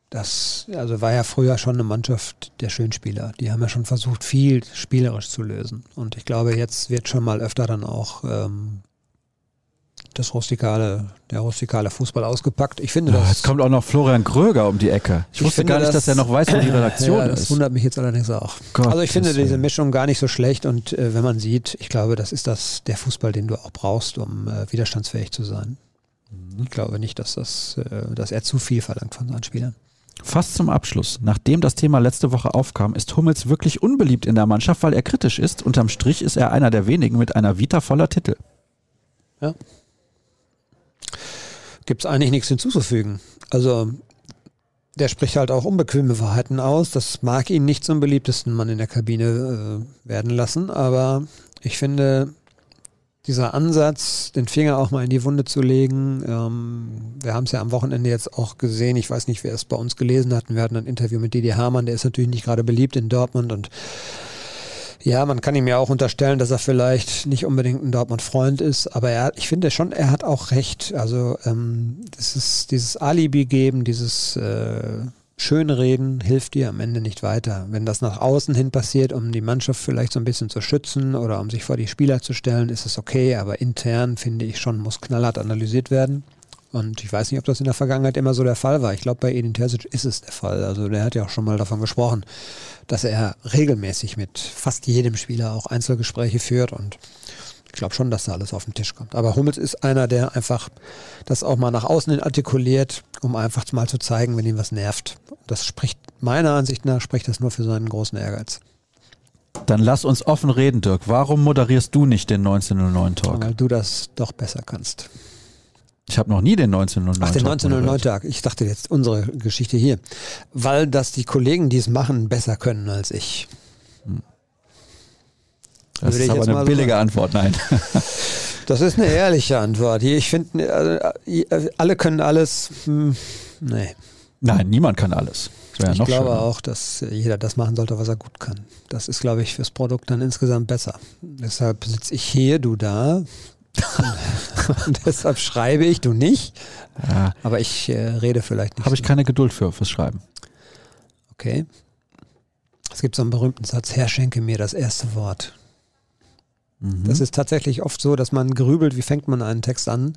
Das also war ja früher schon eine Mannschaft der Schönspieler. Die haben ja schon versucht, viel spielerisch zu lösen. Und ich glaube, jetzt wird schon mal öfter dann auch ähm, das rustikale, der rustikale Fußball ausgepackt. Ich finde Ja, das. jetzt kommt auch noch Florian Kröger um die Ecke. Ich, Ich wusste gar nicht, das- dass er noch weiß, wo die Redaktion ja, das ist. wundert mich jetzt allerdings auch. Gottes also ich finde diese. Mischung gar nicht so schlecht und äh, wenn man sieht, ich glaube, das ist das der Fußball, den du auch brauchst, um äh, widerstandsfähig zu sein. Mhm. Ich glaube nicht, dass das, äh, dass er zu viel verlangt von seinen Spielern. Fast zum Abschluss. Nachdem das Thema letzte Woche aufkam, ist Hummels wirklich unbeliebt in der Mannschaft, weil er kritisch ist. Unterm Strich ist er einer der wenigen mit einer Vita voller Titel. Gibt es eigentlich nichts hinzuzufügen. Also der spricht halt auch unbequeme Wahrheiten aus. Das mag ihn nicht zum beliebtesten Mann in der Kabine äh, werden lassen, aber ich finde, dieser Ansatz, den Finger auch mal in die Wunde zu legen, ähm, wir haben es ja am Wochenende jetzt auch gesehen, ich weiß nicht, wer es bei uns gelesen hat, wir hatten ein Interview mit Didi Hamann, der ist natürlich nicht gerade beliebt in Dortmund und Ja, man kann ihm ja auch unterstellen, dass er vielleicht nicht unbedingt ein Dortmund-Freund ist, aber er, ich finde schon, er hat auch recht. Also ähm, das ist dieses Alibi geben, dieses äh, Schönreden hilft dir am Ende nicht weiter. Wenn das nach außen hin passiert, um die Mannschaft vielleicht so ein bisschen zu schützen oder um sich vor die Spieler zu stellen, ist es okay, aber intern finde ich schon, muss knallhart analysiert werden. Und ich weiß nicht, ob das in der Vergangenheit immer so der Fall war. Ich glaube, bei Edin Terzic ist es der Fall. Also der hat ja auch schon mal davon gesprochen, dass er regelmäßig mit fast jedem Spieler auch Einzelgespräche führt und ich glaube schon, dass da alles auf den Tisch kommt. Aber Hummels ist einer, der einfach das auch mal nach außen hin artikuliert, um einfach mal zu zeigen, wenn ihm was nervt. Das spricht meiner Ansicht nach, spricht das nur für seinen großen Ehrgeiz. Dann lass uns offen reden, Dirk. Warum moderierst du nicht den 1909 Talk? Weil du das doch besser kannst. Ich habe noch nie den 1909 Ach, den 1909 Tag. Ich dachte jetzt unsere Geschichte hier. Weil das die Kollegen, die es machen, besser können als ich. Hm. Das ist aber eine billige so Antwort, nein. Das ist eine ehrliche Antwort. Ich finde, äh, alle können alles. Hm, nee. Nein, niemand kann alles. Ja ich glaube schöner. auch, dass jeder das machen sollte, was er gut kann. Das ist, glaube ich, fürs Produkt dann insgesamt besser. Deshalb sitze ich hier, du da. Deshalb schreibe ich, du nicht. Ja. Aber ich äh, rede vielleicht nicht. Habe ich keine Geduld für, fürs Schreiben. Okay. Es gibt so einen berühmten Satz, Herr, schenke mir das erste Wort. Mhm. Das ist tatsächlich oft so, dass man grübelt, wie fängt man einen Text an.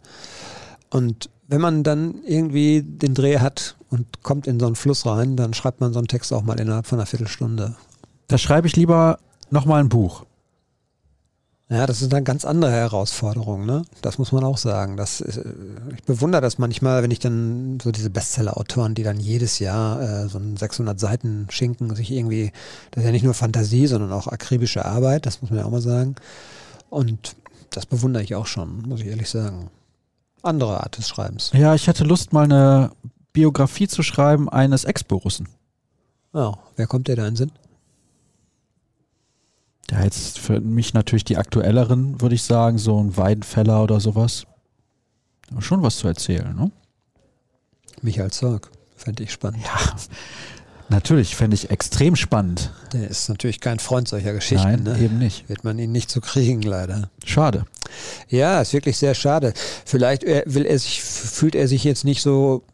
Und wenn man dann irgendwie den Dreh hat und kommt in so einen Fluss rein, dann schreibt man so einen Text auch mal innerhalb von einer Viertelstunde. Da schreibe ich lieber nochmal ein Buch. Ja, das ist eine ganz andere Herausforderung, ne? Das muss man auch sagen. Das ist, äh, ich bewundere das manchmal, wenn ich dann so diese Bestseller-Autoren, die dann jedes Jahr äh, so einen 600 Seiten Schinken, sich irgendwie, das ist ja nicht nur Fantasie, sondern auch akribische Arbeit, das muss man ja auch mal sagen. Und das bewundere ich auch schon, muss ich ehrlich sagen. Andere Art des Schreibens. Ja, ich hätte Lust, mal eine Biografie zu schreiben eines Ex-Borussen. Oh, wer kommt dir da in den Sinn? Ja, jetzt für mich natürlich die aktuelleren, würde ich sagen, so ein Weidenfeller oder sowas. Aber schon was zu erzählen, ne? Michael Zorg, fände ich spannend. Ja, natürlich, fände ich extrem spannend. Der ist natürlich kein Freund solcher Geschichten. Nein, ne? eben nicht. Wird man ihn nicht zu so kriegen, leider. Schade. Ja, ist wirklich sehr schade. Vielleicht äh, will er sich, fühlt er sich jetzt nicht so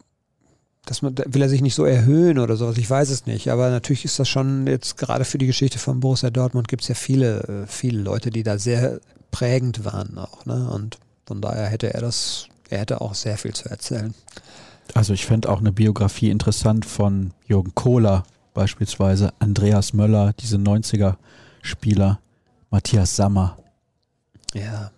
dass man, will er sich nicht so erhöhen oder sowas, ich weiß es nicht. Aber natürlich ist das schon jetzt gerade für die Geschichte von Borussia Dortmund gibt es ja viele, äh, viele Leute, die da sehr prägend waren auch. Ne? Und von daher hätte er das, er hätte auch sehr viel zu erzählen. Also ich fände auch eine Biografie interessant von Jürgen Kohler beispielsweise, Andreas Möller, diese 90er-Spieler, Matthias Sammer. Ja.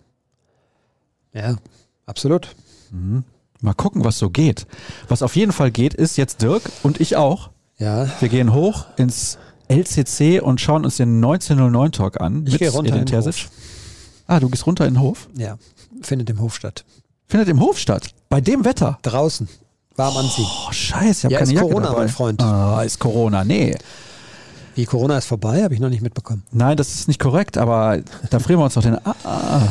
Ja, absolut. Mhm. Mal gucken, was so geht. Was auf jeden Fall geht, ist jetzt Dirk und ich auch. Ja. Wir gehen hoch ins LCC und schauen uns den 1909 Talk an. Ich gehe runter in den Hof. Ah, du gehst runter in den Hof? Ja, findet im Hof statt. Findet im Hof statt? Bei dem Wetter? Draußen. Warm anziehen. Oh, scheiße, ich habe ja, keine ist Jacke Corona, dabei. mein Freund. Ah, ist Corona, nee. Wie, Corona ist vorbei? Habe ich noch nicht mitbekommen. Nein, das ist nicht korrekt, aber da frieren wir uns doch den... Ah, ah.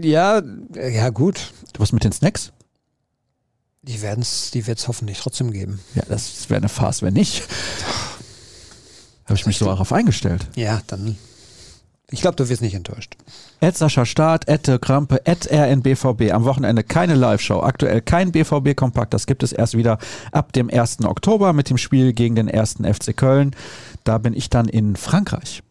Ja, ja gut. Du was mit den Snacks? Die werden es die wird's hoffentlich trotzdem geben. Ja, das wäre eine Farce, wenn nicht. Habe ich mich so darauf eingestellt. Ja, dann. Ich glaube, du wirst nicht enttäuscht. Ed Sascha Start, Ed Krampe, Ed RNBVB. Am Wochenende keine Live-Show. Aktuell kein BVB-Kompakt. Das gibt es erst wieder ab dem 1. Oktober mit dem Spiel gegen den 1. FC Köln. Da bin ich dann in Frankreich.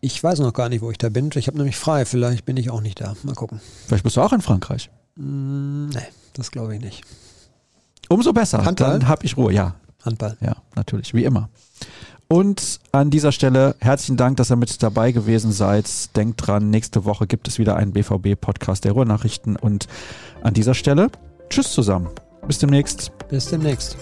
Ich weiß noch gar nicht, wo ich da bin. Ich habe nämlich frei. Vielleicht bin ich auch nicht da. Mal gucken. Vielleicht bist du auch in Frankreich. Mm, nee. Das glaube ich nicht. Umso besser. Handball? Dann habe ich Ruhe, ja. Handball. Ja, natürlich, wie immer. Und an dieser Stelle herzlichen Dank, dass ihr mit dabei gewesen seid. Denkt dran, nächste Woche gibt es wieder einen BVB-Podcast der Ruhrnachrichten. Und an dieser Stelle, tschüss zusammen. Bis demnächst. Bis demnächst.